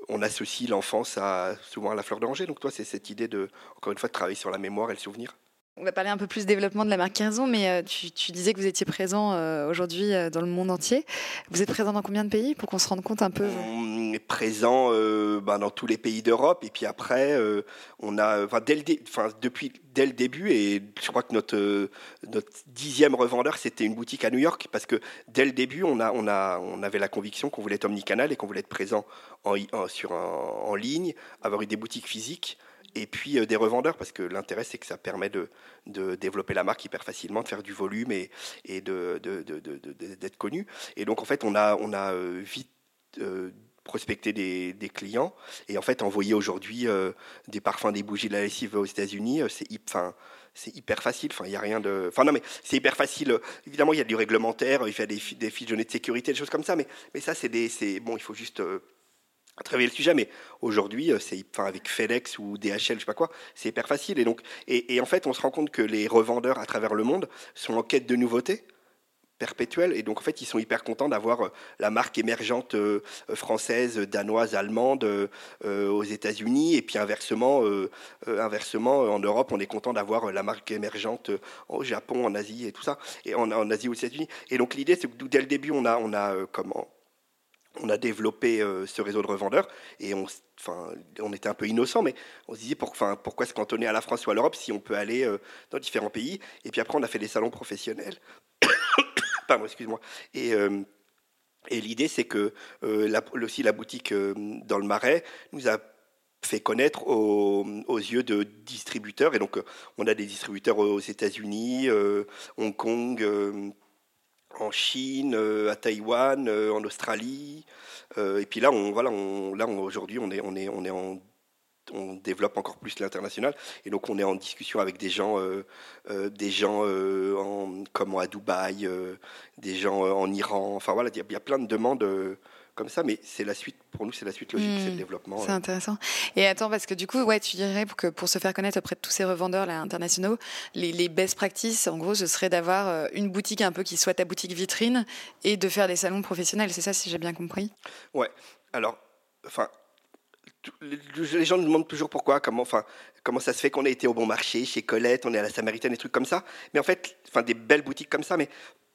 on associe l'enfance à souvent à la fleur d'oranger. Donc toi c'est cette idée de encore une fois de travailler sur la mémoire et le souvenir on va parler un peu plus développement de la marque Kerzon, mais euh, tu, disais que vous étiez présent euh, aujourd'hui euh, dans le monde entier. Vous êtes présent dans combien de pays pour qu'on se rende compte un peu On est présent ben, dans tous les pays d'Europe et puis après, on a, dès le depuis dès le début et je crois que notre notre dixième revendeur c'était une boutique à New York parce que dès le début on a on a on avait la conviction qu'on voulait être omnicanal et qu'on voulait être présent en, sur en ligne, avoir eu des boutiques physiques et puis euh, des revendeurs, parce que l'intérêt, c'est que ça permet de, de, développer la marque hyper facilement, de faire du volume et, et d'être de, de, connu. Et donc, en fait, on a, on a euh, vite euh, prospecté des, clients et en fait, envoyer aujourd'hui des parfums, des bougies de la lessive aux États-Unis, c'est enfin, c'est hyper facile. Enfin, il y a rien de. Enfin, non, mais c'est hyper facile. Évidemment, il y a du réglementaire, il fait des, des fiches de sécurité, des choses comme ça. Mais, mais ça, c'est des. Bon, il faut juste travailler le sujet, mais aujourd'hui, euh, c'est enfin, avec FedEx ou DHL, je sais pas quoi, c'est hyper facile. Et donc, et, en fait, on se rend compte que les revendeurs à travers le monde sont en quête de nouveautés perpétuelles, et donc en fait, ils sont hyper contents d'avoir euh, la marque émergente euh, française, danoise, allemande aux États-Unis, et puis inversement, inversement, en Europe, on est content d'avoir la marque émergente au Japon, en Asie et tout ça, et en, en Asie aux États-Unis. Et donc l'idée, c'est que dès le début, on a, on a comment on a développé ce réseau de revendeurs et on, on était un peu innocent, mais on se disait pour, enfin, pourquoi se cantonner à la France ou à l'Europe si on peut aller dans différents pays? Et puis après, on a fait des salons professionnels. Pardon, excuse-moi. Et, et l'idée, c'est que aussi la boutique dans le Marais nous a fait connaître aux, yeux de distributeurs. Et donc, euh, on a des distributeurs aux États-Unis, euh, Hong Kong, euh, en Chine, à Taïwan, en Australie. et puis là, on, voilà, on, là, aujourd'hui, on est, on est, on est en on développe encore plus l'international et donc on est en discussion avec des gens, des gens en, comme à Dubaï, des gens en Iran. Enfin voilà, il y, a plein de demandes comme ça, mais c'est la suite, pour nous, c'est la suite logique, c'est le hmm, développement. C'est intéressant. Et attends, parce que du coup, ouais, tu dirais que pour se faire connaître auprès de tous ces revendeurs là, internationaux, les, les best practices, en gros, ce serait d'avoir euh, une boutique un peu qui soit ta boutique vitrine et de faire des salons professionnels. C'est ça, si j'ai bien compris? Ouais. Alors, enfin, les gens nous demandent toujours pourquoi, comment, enfin, comment ça se fait qu'on a été au bon marché, chez Colette, on est à la Samaritaine, des trucs comme ça. Mais en fait, enfin, des belles boutiques comme ça, mais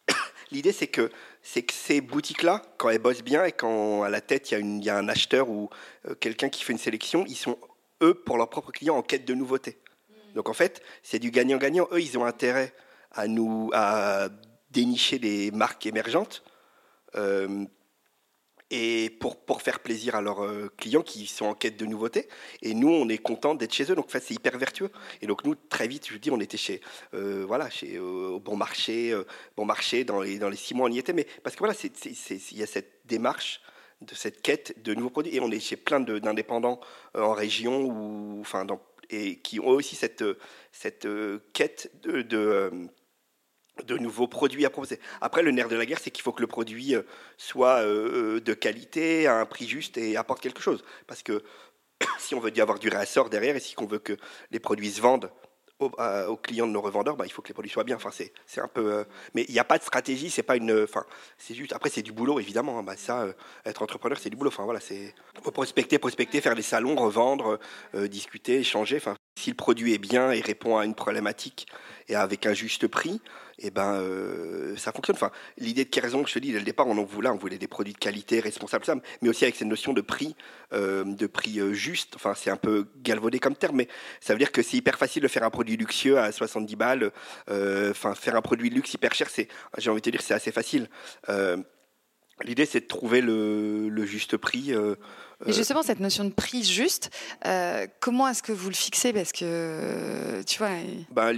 L'idée, c'est que, c'est que ces boutiques-là, quand elles bossent bien et quand à la tête, il y a, une, y a un acheteur ou euh, quelqu'un qui fait une sélection, ils sont, eux, pour leurs propres clients, en quête de nouveautés. Mm. Donc en fait, c'est du gagnant-gagnant. Eux, ils ont intérêt à nous à dénicher des marques émergentes. Euh, et pour, pour faire plaisir à leurs euh, clients qui sont en quête de nouveautés. Et nous, on est content d'être chez eux. Donc, en c'est hyper vertueux. Et donc, nous, très vite, je veux dire, on était chez, euh, voilà, chez, euh, bon marché, bon marché, dans les, dans les six mois, on y était. Mais parce que voilà, il y a cette démarche de cette quête de nouveaux produits. Et on est chez plein d'indépendants en région ou, enfin, et qui ont aussi cette, cette quête de, de de nouveaux produits à proposer. Après, le nerf de la guerre, c'est qu'il faut que le produit euh, soit euh, de qualité, à un prix juste et apporte quelque chose. Parce que si on veut y avoir du réassort derrière et si on veut que les produits se vendent aux, clients de nos revendeurs, bah, il faut que les produits soient bien. Enfin, c'est, un peu. Euh, mais il n'y a pas de stratégie, c'est pas une. Enfin, c'est juste. Après, c'est du boulot, évidemment. Hein. Bah, ça, être entrepreneur, c'est du boulot. Enfin, voilà, c'est. Faut prospecter, prospecter, faire des salons, revendre, discuter, échanger. Enfin, si le produit est bien et répond à une problématique et avec un juste prix, et eh ben euh, ça fonctionne. Enfin, l'idée de Kerzon, je te dis, dès le départ, on en voulait, des produits de qualité, responsables, mais aussi avec cette notion de prix, euh, de prix euh, juste. Enfin, c'est un peu galvaudé comme terme, mais ça veut dire que c'est hyper facile de faire un produit luxueux à 70 balles. Enfin, faire un produit de luxe hyper cher, j'ai envie de te dire, c'est assez facile. L'idée, c'est de trouver le, le juste prix. Et justement, cette notion de prix juste, euh, comment est-ce que vous le fixez? Parce que, tu vois. Bah,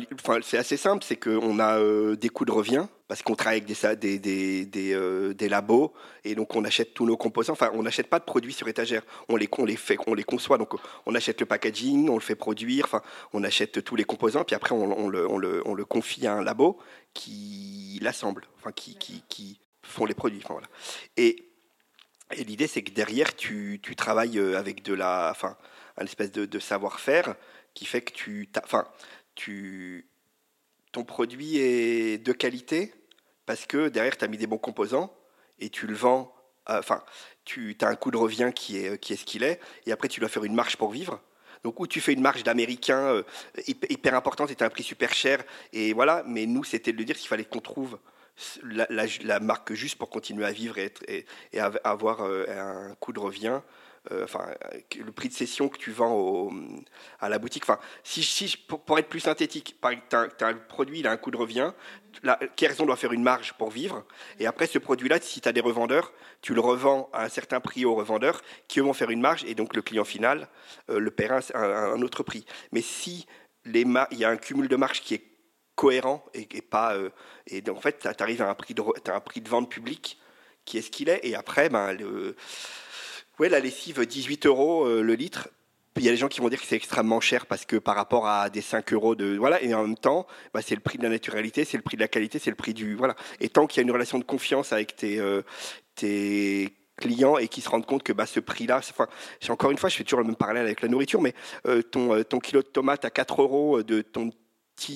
c'est assez simple, c'est qu'on a euh, des coûts de revient, parce qu'on travaille avec des, des, des, euh, des, labos, et donc on achète tous nos composants. Enfin, on n'achète pas de produits sur étagère, on les, on les, fait, on les conçoit. Donc on achète le packaging, on le fait produire, enfin, on achète tous les composants, puis après on, on, le, on, le, on le, confie à un labo qui l'assemble, enfin, qui, qui, qui font les produits. Voilà. Et et l'idée, c'est que derrière, tu, tu, travailles euh, avec de la, enfin, un espèce de, savoir-faire qui fait que tu, enfin, tu, ton produit est de qualité parce que derrière, tu as mis des bons composants et tu le vends. Euh, enfin, tu as un coût de revient qui est, qui est ce qu'il est, et après, tu dois faire une marge pour vivre. Donc, où tu fais une marge d'américain euh, hyper importante et tu un prix super cher, et voilà. Mais nous, c'était de le dire qu'il fallait qu'on trouve la, marque juste pour continuer à vivre et, avoir euh, un coût de revient. Euh, enfin, le prix de cession que tu vends à la boutique. Enfin, si, pour, être plus synthétique, tu as, un produit, il a un coût de revient. La Kerzon doit faire une marge pour vivre. Et après, ce produit-là, si tu as des revendeurs, tu le revends à un certain prix aux revendeurs qui vont faire une marge. Et donc, le client final euh, le paiera un, un, autre prix. Mais si il y a un cumul de marge qui est cohérent et, pas. Euh, et en fait, tu arrives à un prix, de, un prix de vente public qui est ce qu'il est. Et après, ben, le, ouais, la lessive, 18 euros euh, le litre. Il y a des gens qui vont dire que c'est extrêmement cher parce que par rapport à des 5 euros de. Voilà, et en même temps, bah, c'est le prix de la naturalité, c'est le prix de la qualité, c'est le prix du. Voilà. Et tant qu'il y a une relation de confiance avec tes, euh, tes clients et qui se rendent compte que bah, ce prix-là, enfin, encore une fois, je fais toujours le même parallèle avec la nourriture, mais ton, ton kilo de tomate à 4 euros de ton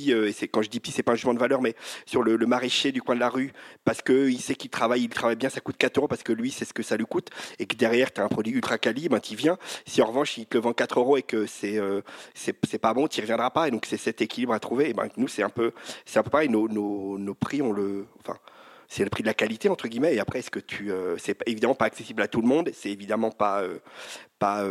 euh, et c'est quand je dis petit, c'est pas un jugement de valeur, mais sur le, maraîcher du coin de la rue, parce qu'il sait qu'il travaille, il travaille bien, ça coûte 4 euros parce que lui, c'est ce que ça lui coûte, et que derrière, tu as un produit ultra quali, ben, tu viens. Si en revanche, il te le vend 4 euros et que c'est euh, pas bon, tu reviendras pas. Et donc, c'est cet équilibre à trouver. Et ben, nous, c'est un peu, un peu pareil. Nos, nos, nos, prix, on le, enfin, c'est le prix de la qualité entre guillemets. Et après, est-ce que tu, c'est évidemment pas accessible à tout le monde, c'est évidemment pas pas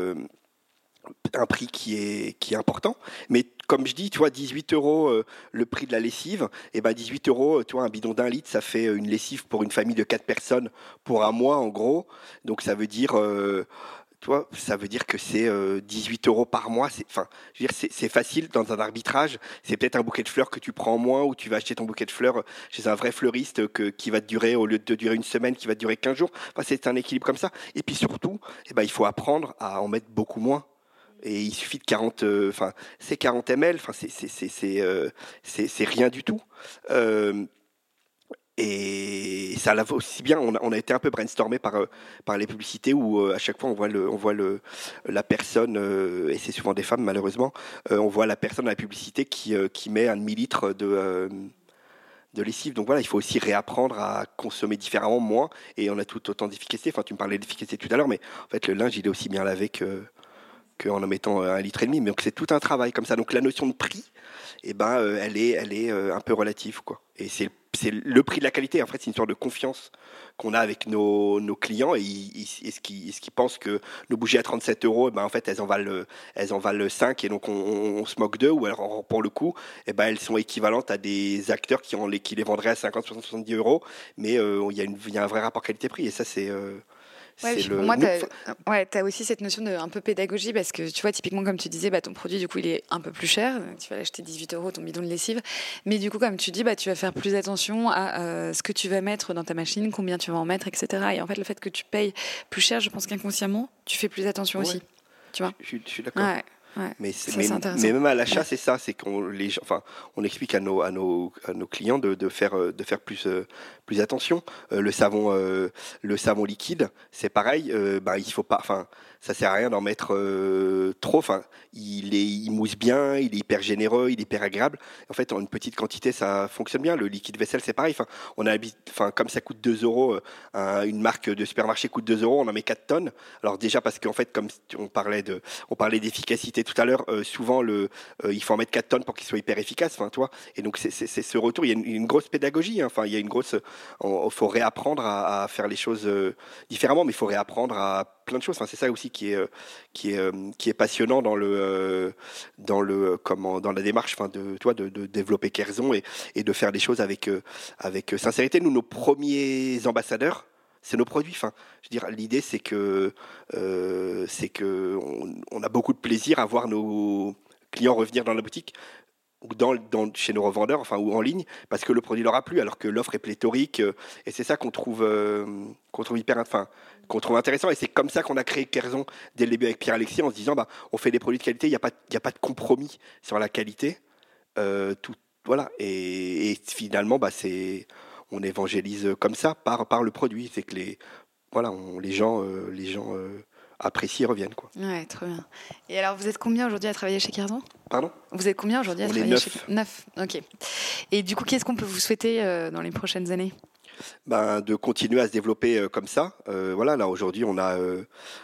un prix qui est, qui est important. Mais comme je dis, tu vois, 18 euros le prix de la lessive, et ben 18 euros, tu vois, un bidon d'un litre, ça fait une lessive pour une famille de 4 personnes pour un mois en gros. Donc ça veut dire, tu vois, ça veut dire que c'est 18 euros par mois. Enfin, dire, c'est facile dans un arbitrage. C'est peut-être un bouquet de fleurs que tu prends moins ou tu vas acheter ton bouquet de fleurs chez un vrai fleuriste qui va te durer, au lieu de durer une semaine, qui va durer 15 jours. Enfin, c'est un équilibre comme ça. Et puis surtout, eh ben, il faut apprendre à en mettre beaucoup moins et il suffit de 40, euh, enfin, c'est 40 ml, enfin, euh, c'est rien du tout. Euh, et ça l'a aussi bien, on a, on a, été un peu brainstormé par, par les publicités où à chaque fois on voit, le, on voit le, la personne, et c'est souvent des femmes malheureusement, on voit la personne dans la publicité qui, qui met un demi-litre de, de lessive. Donc voilà, il faut aussi réapprendre à consommer différemment, moins, et on a tout autant d'efficacité. Enfin, tu me parlais d'efficacité tout à l'heure, mais en fait le linge il est aussi bien lavé que, qu'en en mettant un litre et demi. Mais donc c'est tout un travail comme ça. Donc la notion de prix, eh ben, euh, elle est, elle est euh, un peu relative, quoi. Et c'est le prix de la qualité. En fait, c'est une sorte de confiance qu'on a avec nos, nos clients et, est-ce qu'ils pensent que nos bougies à 37 euros, eh ben, en fait, elles en valent, elles en valent 5 et donc on, se moque d'eux. Ou alors, pour le coup, eh ben, elles sont équivalentes à des acteurs qui, ont les, qui les vendraient à 50, 60, 70 euros. Mais euh, il y, y, a un vrai rapport qualité-prix et ça, c'est Ouais, pour moi, tu as, ouais, as, aussi cette notion de un peu pédagogie parce que tu vois, typiquement, comme tu disais, bah, ton produit, du coup, il est un peu plus cher. Tu vas l'acheter 18 euros, ton bidon de lessive. Mais du coup, comme tu dis, bah, tu vas faire plus attention à euh, ce que tu vas mettre dans ta machine, combien tu vas en mettre, etc. Et en fait, le fait que tu payes plus cher, je pense qu'inconsciemment, tu fais plus attention aussi. Tu vois? Je, je suis d'accord mais, même à l'achat, c'est ça, c'est qu'on les, enfin, on explique à nos, à nos, à nos clients de, de faire, de faire plus, euh, plus attention. Euh, le savon, euh, le savon liquide, c'est pareil. bah, il faut pas, enfin, ça sert à rien d'en mettre euh, trop. Enfin, il, est, il mousse bien, il est hyper généreux, il est hyper agréable. En fait, en une petite quantité, ça fonctionne bien. Le liquide vaisselle, c'est pareil. Enfin, on a, enfin, comme ça coûte 2 euros, euh, une marque de supermarché coûte 2 euros, on en met 4 tonnes. Alors déjà parce qu'en fait, comme on parlait de, on parlait d'efficacité tout à l'heure, euh, souvent le, il faut en mettre 4 tonnes pour qu'il soit hyper efficace. Enfin, toi. Et donc c'est ce retour. Il y a une, grosse pédagogie. Hein. Enfin, il y a une grosse. Faut réapprendre à, à, faire les choses différemment, mais il faut réapprendre à plein de choses. Enfin, c'est ça aussi qui est euh, qui est euh, qui est passionnant dans le euh, dans le comment dans la démarche, enfin de toi de, de, développer Kerzon et, et de faire des choses avec avec sincérité. Nous, nos premiers ambassadeurs, c'est nos produits. Enfin, je veux dire, l'idée c'est que c'est que on, a beaucoup de plaisir à voir nos clients revenir dans la boutique ou dans, dans, chez nos revendeurs, enfin ou en ligne, parce que le produit leur a plu, alors que l'offre est pléthorique. et c'est ça qu'on trouve qu'on trouve hyper, enfin qu'on trouve intéressant. Et c'est comme ça qu'on a créé Kerzon dès le début avec Pierre-Alexis en se disant bah, on fait des produits de qualité, il n'y a, pas, a pas de compromis sur la qualité. Euh, tout, voilà. Et, finalement, bah, c'est, on évangélise comme ça par, par le produit. C'est que les, voilà, les gens, euh, les gens euh, apprécient et reviennent. Quoi. Ouais, très bien. Et alors, vous êtes combien aujourd'hui à travailler chez Kerzon Pardon? Vous êtes combien aujourd'hui à travailler chez Neuf. Ok. Et du coup, qu'est-ce qu'on peut vous souhaiter dans les prochaines années? Ben, de continuer à se développer euh, comme ça. Euh, voilà, là aujourd'hui, on a, euh,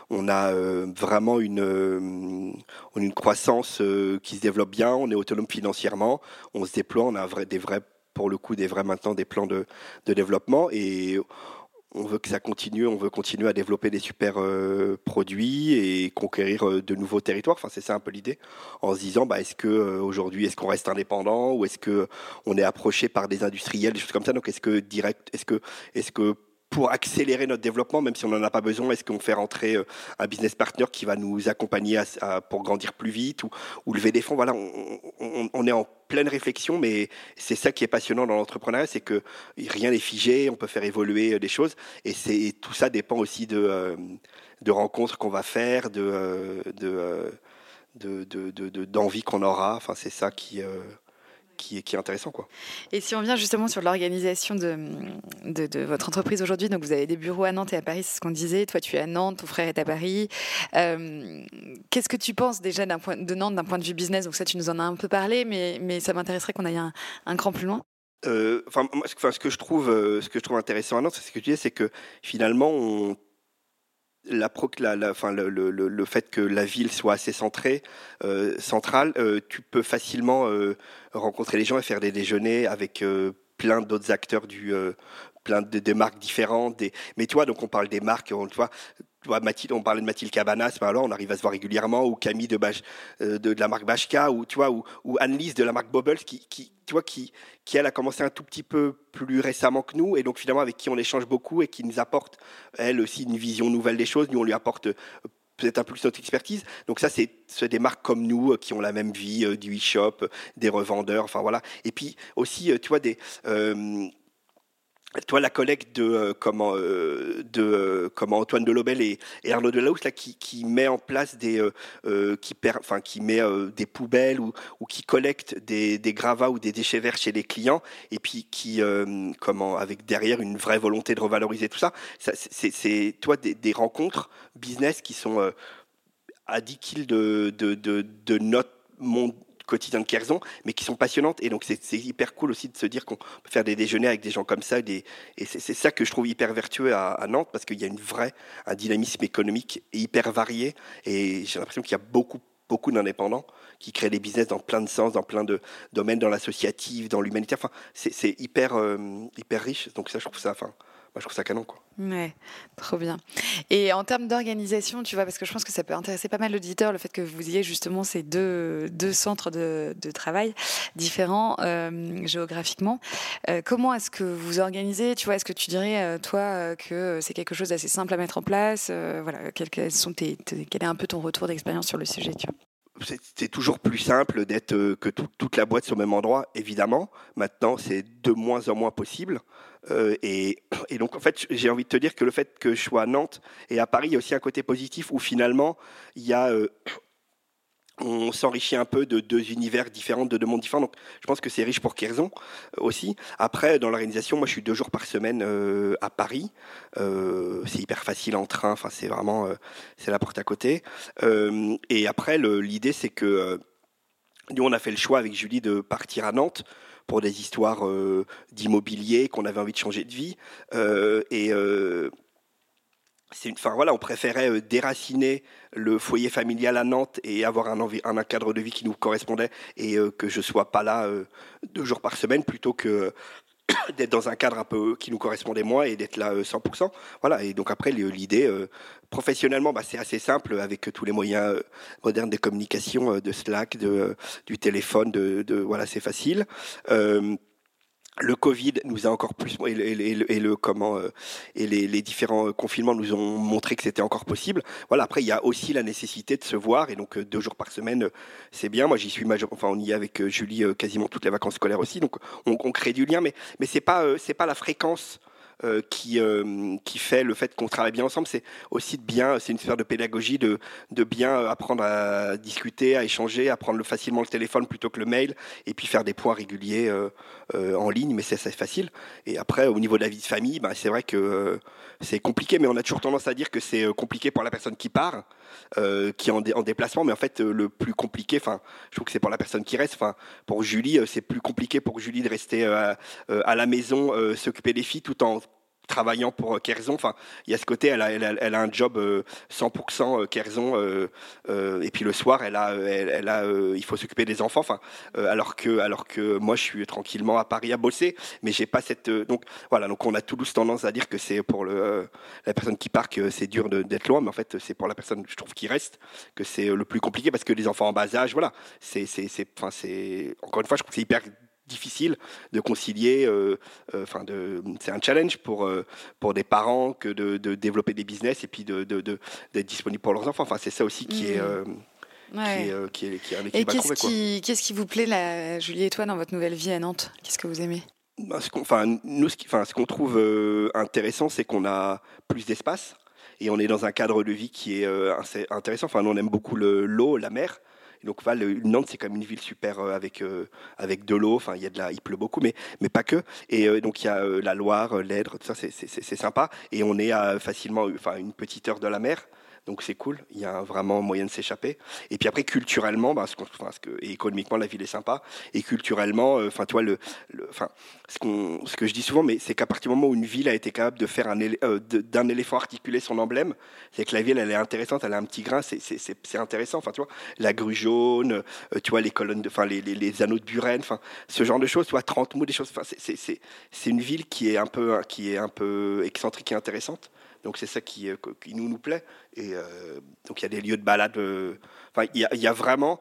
on a vraiment une, une croissance qui se développe bien. On est autonome financièrement. On se déploie. On a vrai, des vrais, pour le coup, des vrais maintenant des plans de, de développement et on veut que ça continue, on veut continuer à développer des super euh, produits et conquérir euh, de nouveaux territoires. Enfin, c'est ça un peu l'idée. En se disant, bah, est-ce que euh, aujourd'hui, est-ce qu'on reste indépendant ou est-ce que on est approché par des industriels, des choses comme ça? Donc, est-ce que direct, est-ce que, est-ce que pour accélérer notre développement, même si on n'en a pas besoin, est-ce qu'on fait rentrer euh, un business partner qui va nous accompagner pour grandir plus vite ou, lever des fonds? Voilà, on, est en pleine réflexion, mais c'est ça qui est passionnant dans l'entrepreneuriat, c'est que rien n'est figé, on peut faire évoluer euh, des choses, et c'est tout ça dépend aussi de, euh, rencontres qu'on va faire, de d'envie qu'on aura. Enfin, c'est ça qui qui, est intéressant. Quoi. Et si on vient justement sur l'organisation de, de, votre entreprise aujourd'hui, donc vous avez des bureaux à Nantes et à Paris, c'est ce qu'on disait. Toi, tu es à Nantes, ton frère est à Paris. Euh, qu'est-ce que tu penses déjà point, de Nantes d'un point de vue business? Donc ça, tu nous en as un peu parlé, mais, mais ça m'intéresserait qu'on aille un, un cran plus loin. Euh, enfin, ce que je trouve, euh, ce que je trouve intéressant à Nantes, c'est ce que tu dis, c'est que finalement, on la, la, enfin, le, le, le, fait que la ville soit assez centrée, euh, centrale, euh, tu peux facilement euh, rencontrer les gens et faire des déjeuners avec plein d'autres acteurs du plein de, marques différentes. Des... Mais toi, donc on parle des marques, on, tu vois, Mathilde, on parlait de Mathilde Cabanas, ben alors on arrive à se voir régulièrement, ou Camille de, euh, de, la marque Bashka, ou tu vois, ou, ou Annelise de la marque Bubbles, qui, qui, tu vois, qui, qui elle a commencé un tout petit peu plus récemment que nous, et donc finalement avec qui on échange beaucoup et qui nous apporte elle aussi une vision nouvelle des choses. Nous on lui apporte euh, peut-être un peu plus notre expertise. Donc ça, c'est des marques comme nous euh, qui ont la même vie, du e-shop, des revendeurs, enfin voilà. Et puis aussi, tu vois, des, toi, la collecte de euh, comment euh, de euh, comment Antoine Delobel et, et Arnaud Delahousse là qui, qui met en place des qui perd, enfin qui met des poubelles ou, ou qui collecte des, des, gravats ou des déchets verts chez les clients et puis qui comment avec derrière une vraie volonté de revaloriser tout ça, c'est toi des, des, rencontres business qui sont à 10 kills de, de, de, de notre monde quotidien de Kerzon, mais qui sont passionnantes. Et donc, c'est hyper cool aussi de se dire qu'on peut faire des déjeuners avec des gens comme ça. Et c'est ça que je trouve hyper vertueux à, Nantes, parce qu'il y a une vraie, un dynamisme économique hyper varié. Et j'ai l'impression qu'il y a beaucoup, beaucoup d'indépendants qui créent des business dans plein de sens, dans plein de domaines, dans l'associatif, dans l'humanitaire. Enfin, c'est hyper, euh, hyper riche. Donc ça, je trouve ça, moi, je trouve ça canon. Quoi. Ouais, trop bien. Et en termes d'organisation, tu vois, parce que je pense que ça peut intéresser pas mal d'auditeurs, le fait que vous ayez justement ces deux, deux centres de, travail différents euh, géographiquement. Euh, comment est-ce que vous organisez Tu vois, est-ce que tu dirais, euh, toi, que c'est quelque chose d'assez simple à mettre en place Voilà, quels sont tes, quel est un peu ton retour d'expérience sur le sujet c'est toujours plus simple d'être que toute la boîte sur le même endroit, évidemment. Maintenant, c'est de moins en moins possible. Euh, et, donc, en fait, j'ai envie de te dire que le fait que je sois à Nantes et à Paris, il y a aussi un côté positif où finalement, il y a. Euh, on s'enrichit un peu de deux univers différents, de deux mondes différents. Donc, je pense que c'est riche pour Kerzon euh, aussi. Après, dans l'organisation, moi, je suis deux jours par semaine à Paris. c'est hyper facile en train. Enfin, c'est vraiment, c'est la porte à côté. et après, l'idée, c'est que nous, on a fait le choix avec Julie de partir à Nantes pour des histoires euh, d'immobilier, qu'on avait envie de changer de vie. Euh, et euh, enfin voilà, on préférait déraciner le foyer familial à Nantes et avoir un, cadre de vie qui nous correspondait et que je sois pas là deux jours par semaine plutôt que d'être dans un cadre un peu qui nous correspondait moins et d'être là 100%. Voilà. Et donc après l'idée professionnellement, bah, c'est assez simple avec tous les moyens euh, modernes de communication, euh, de Slack, de, euh, du téléphone, de voilà, c'est facile. Le Covid nous a encore plus et le, comment et les, différents confinements nous ont montré que c'était encore possible. Voilà. Après, il y a aussi la nécessité de se voir et donc deux jours par semaine, c'est bien. Moi, j'y suis major... enfin, on y est avec Julie quasiment toutes les vacances scolaires aussi, donc on, on crée du lien, mais mais c'est pas c'est pas la fréquence euh, qui, euh, qui fait le fait qu'on travaille bien ensemble, c'est aussi de bien, c'est une sphère de pédagogie, de, bien apprendre à discuter, à échanger, à prendre facilement le téléphone plutôt que le mail, et puis faire des points réguliers euh, en ligne, mais c'est assez facile. Et après, au niveau de la vie de famille, bah, c'est vrai que c'est compliqué, mais on a toujours tendance à dire que c'est compliqué pour la personne qui part, qui est en, en, déplacement, mais en fait, le plus compliqué, enfin, je trouve que c'est pour la personne qui reste. Enfin, pour Julie, c'est plus compliqué pour Julie de rester à la maison, s'occuper des filles, tout en travaillant pour euh, Kerzon. Enfin, il y a ce côté, elle a, un job 100% euh, Kerzon, euh, et puis le soir, elle a, elle, a, il faut s'occuper des enfants. Enfin, alors que, alors que moi, je suis tranquillement à Paris à bosser, mais j'ai pas cette. donc voilà, donc on a tous tendance à dire que c'est pour la personne qui part que c'est dur d'être loin, mais en fait, c'est pour la personne, je trouve, qui reste que c'est le plus compliqué parce que les enfants en bas âge, voilà, c'est, c'est, enfin, c'est encore une fois, je trouve que c'est hyper difficile de concilier. Euh, euh, enfin, c'est un challenge pour euh, pour des parents que de, de, développer des business et puis de, d'être disponible pour leurs enfants. Enfin, c'est ça aussi qui est mmh. Qui, est, qui, est, et qu'est-ce qui, vous plaît, la, Julie et toi, dans votre nouvelle vie à Nantes? Qu'est-ce que vous aimez? Bah, ce qu'on, enfin, nous, ce, qu'on trouve intéressant, c'est qu'on a plus d'espace et on est dans un cadre de vie qui est intéressant. Enfin, nous, on aime beaucoup le, l'eau, la mer donc Nantes, c'est quand même une ville super euh, avec euh, avec de l'eau. Enfin, il y a de la, il pleut beaucoup, mais mais pas que. Et euh, donc il y a la Loire, l'Èdre, tout ça, c'est sympa. Et on est à facilement, enfin une petite heure de la mer. Donc c'est cool, il y a vraiment moyen de s'échapper. Et puis après, culturellement, bah, et économiquement, la ville est sympa. Et culturellement, euh, enfin, toi, le, ce, que je dis souvent, c'est qu'à partir du moment où une ville a été capable de faire euh, d'un éléphant articulé son emblème, c'est que la ville, elle est intéressante, elle a un petit grain, c'est intéressant. Enfin, tu vois, la grue jaune, euh, tu vois, les colonnes, enfin, les, les, anneaux de Buren, enfin, ce genre de choses, vois, 30 mots, des choses. Enfin, c'est une ville qui est un peu, qui est un peu excentrique et intéressante. Donc c'est ça qui, euh, qui, nous nous plaît. Et euh, donc il y a des lieux de balade. Euh, enfin, il y, a vraiment.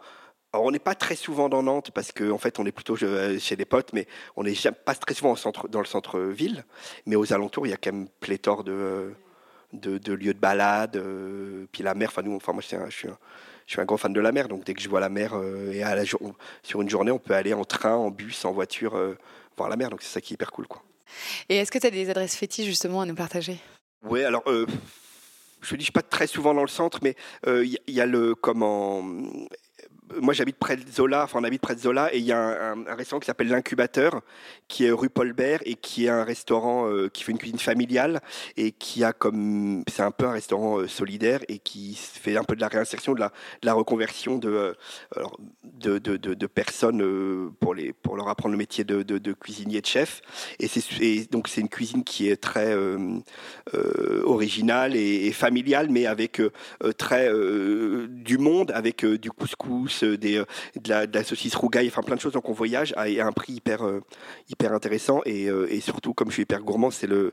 Alors, on n'est pas très souvent dans Nantes parce qu'en en fait, on est plutôt chez des potes, mais on n'est pas très souvent dans le centre-ville. Mais aux alentours, il y a quand même pléthore de, de, lieux de balade. puis la mer, enfin, nous, enfin, moi, je suis, un, je suis un grand fan de la mer, donc dès que je vois la mer, et à la, sur une journée, on peut aller en train, en bus, en voiture, voir la mer. Donc c'est ça qui est hyper cool. Quoi. Et est-ce que tu as des adresses fétiches justement à nous partager? Oui, alors euh, je dis pas très souvent dans le centre, mais il euh, y, a le comment moi j'habite près de Zola, enfin on habite près de Zola, et il y a un, restaurant qui s'appelle l'Incubateur, qui est rue Paulbert, et qui est un restaurant euh, qui fait une cuisine familiale, et qui a comme, c'est un peu un restaurant euh, solidaire, et qui fait un peu de la réinsertion, de la, reconversion de, euh, de, de, personnes pour, les, pour leur apprendre le métier de, cuisinier, de chef. Et, donc c'est une cuisine qui est très originale et, et, familiale, mais avec très du monde, avec du couscous, euh, des, euh, de, la, de, la, saucisse rougaille, enfin plein de choses. Donc on voyage à, un prix hyper, euh, hyper intéressant et, et, surtout, comme je suis hyper gourmand, c'est le,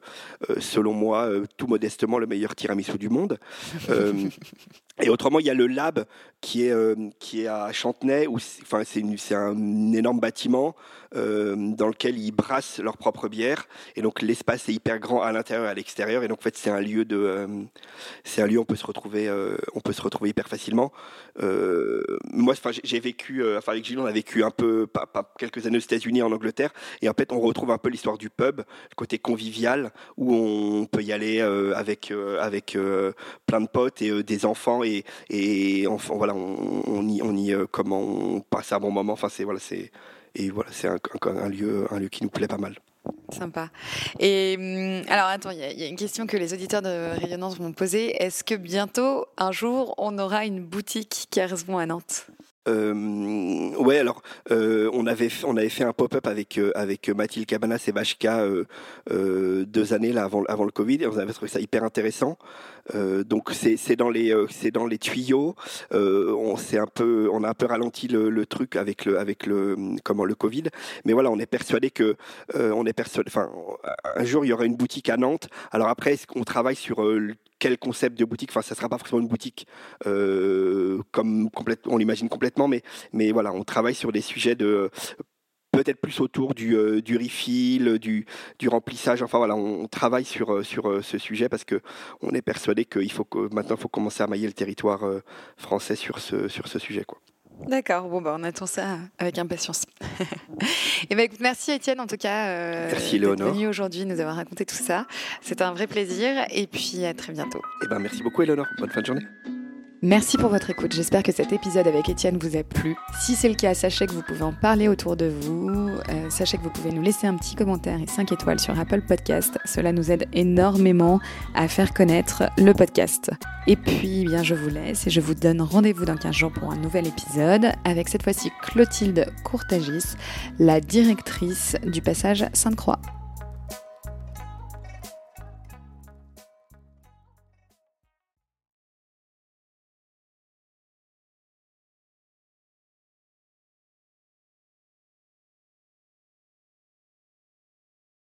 selon moi, tout modestement, le meilleur tiramisu du monde. Et autrement, il y a le lab qui est, qui est à Chantenay, où enfin, c'est un énorme bâtiment euh, dans lequel ils brassent leur propre bière. Et donc l'espace est hyper grand à l'intérieur et à l'extérieur. Et donc en fait, c'est un lieu de, euh, c'est un lieu où on peut se retrouver, euh, on peut se retrouver hyper facilement. moi, enfin, j'ai vécu, enfin avec Gilles, on a vécu un peu, quelques années aux États-Unis, en Angleterre. Et en fait, on retrouve un peu l'histoire du pub, le côté convivial, où on peut y aller avec, avec plein de potes et des enfants et, et voilà, on, on, y, on y comment on passe un bon moment. Enfin, c'est voilà, c'est et voilà, c'est un, un, lieu, un lieu qui nous plaît pas mal. Sympa. Et hum, alors, attends, il y, a une question que les auditeurs de Rayonnance m'ont posée. Est-ce que bientôt, un jour, on aura une boutique Kersbon à Nantes? Euh, ouais, alors euh, on avait on avait fait un pop-up avec euh, avec Mathilde Cabanas et Vachka euh, deux années là avant avant le Covid et on avait trouvé ça hyper intéressant. Donc c'est dans les c'est dans les tuyaux. on s'est un peu on a un peu ralenti le, truc avec le avec le comment le Covid, mais voilà on est persuadé que on est persuadé. Enfin un jour il y aura une boutique à Nantes. Alors après qu'on travaille sur quel concept de boutique? Enfin, ça sera pas forcément une boutique euh, comme on l'imagine complètement, mais mais voilà, on travaille sur des sujets de peut-être plus autour du, euh, du refill, du, du, remplissage. Enfin voilà, on, travaille sur, euh, sur ce sujet parce que on est persuadé qu'il faut que maintenant il faut commencer à mailler le territoire français sur ce, sur ce sujet. Quoi. D'accord, bon, bah, on attend ça avec impatience. Et ben, écoute, merci Étienne, en tout cas, euh, merci, d'être venu aujourd'hui nous avoir raconté tout ça. C'était un vrai plaisir et puis à très bientôt. Et ben, merci beaucoup Eleonore, bonne fin de journée. Merci pour votre écoute. J'espère que cet épisode avec Étienne vous a plu. Si c'est le cas, sachez que vous pouvez en parler autour de vous. Euh, sachez que vous pouvez nous laisser un petit commentaire et 5 étoiles sur Apple Podcast. Cela nous aide énormément à faire connaître le podcast. Et puis, bien, je vous laisse et je vous donne rendez-vous dans 15 jours pour un nouvel épisode avec cette fois-ci Clotilde Courtagis, la directrice du passage Sainte-Croix.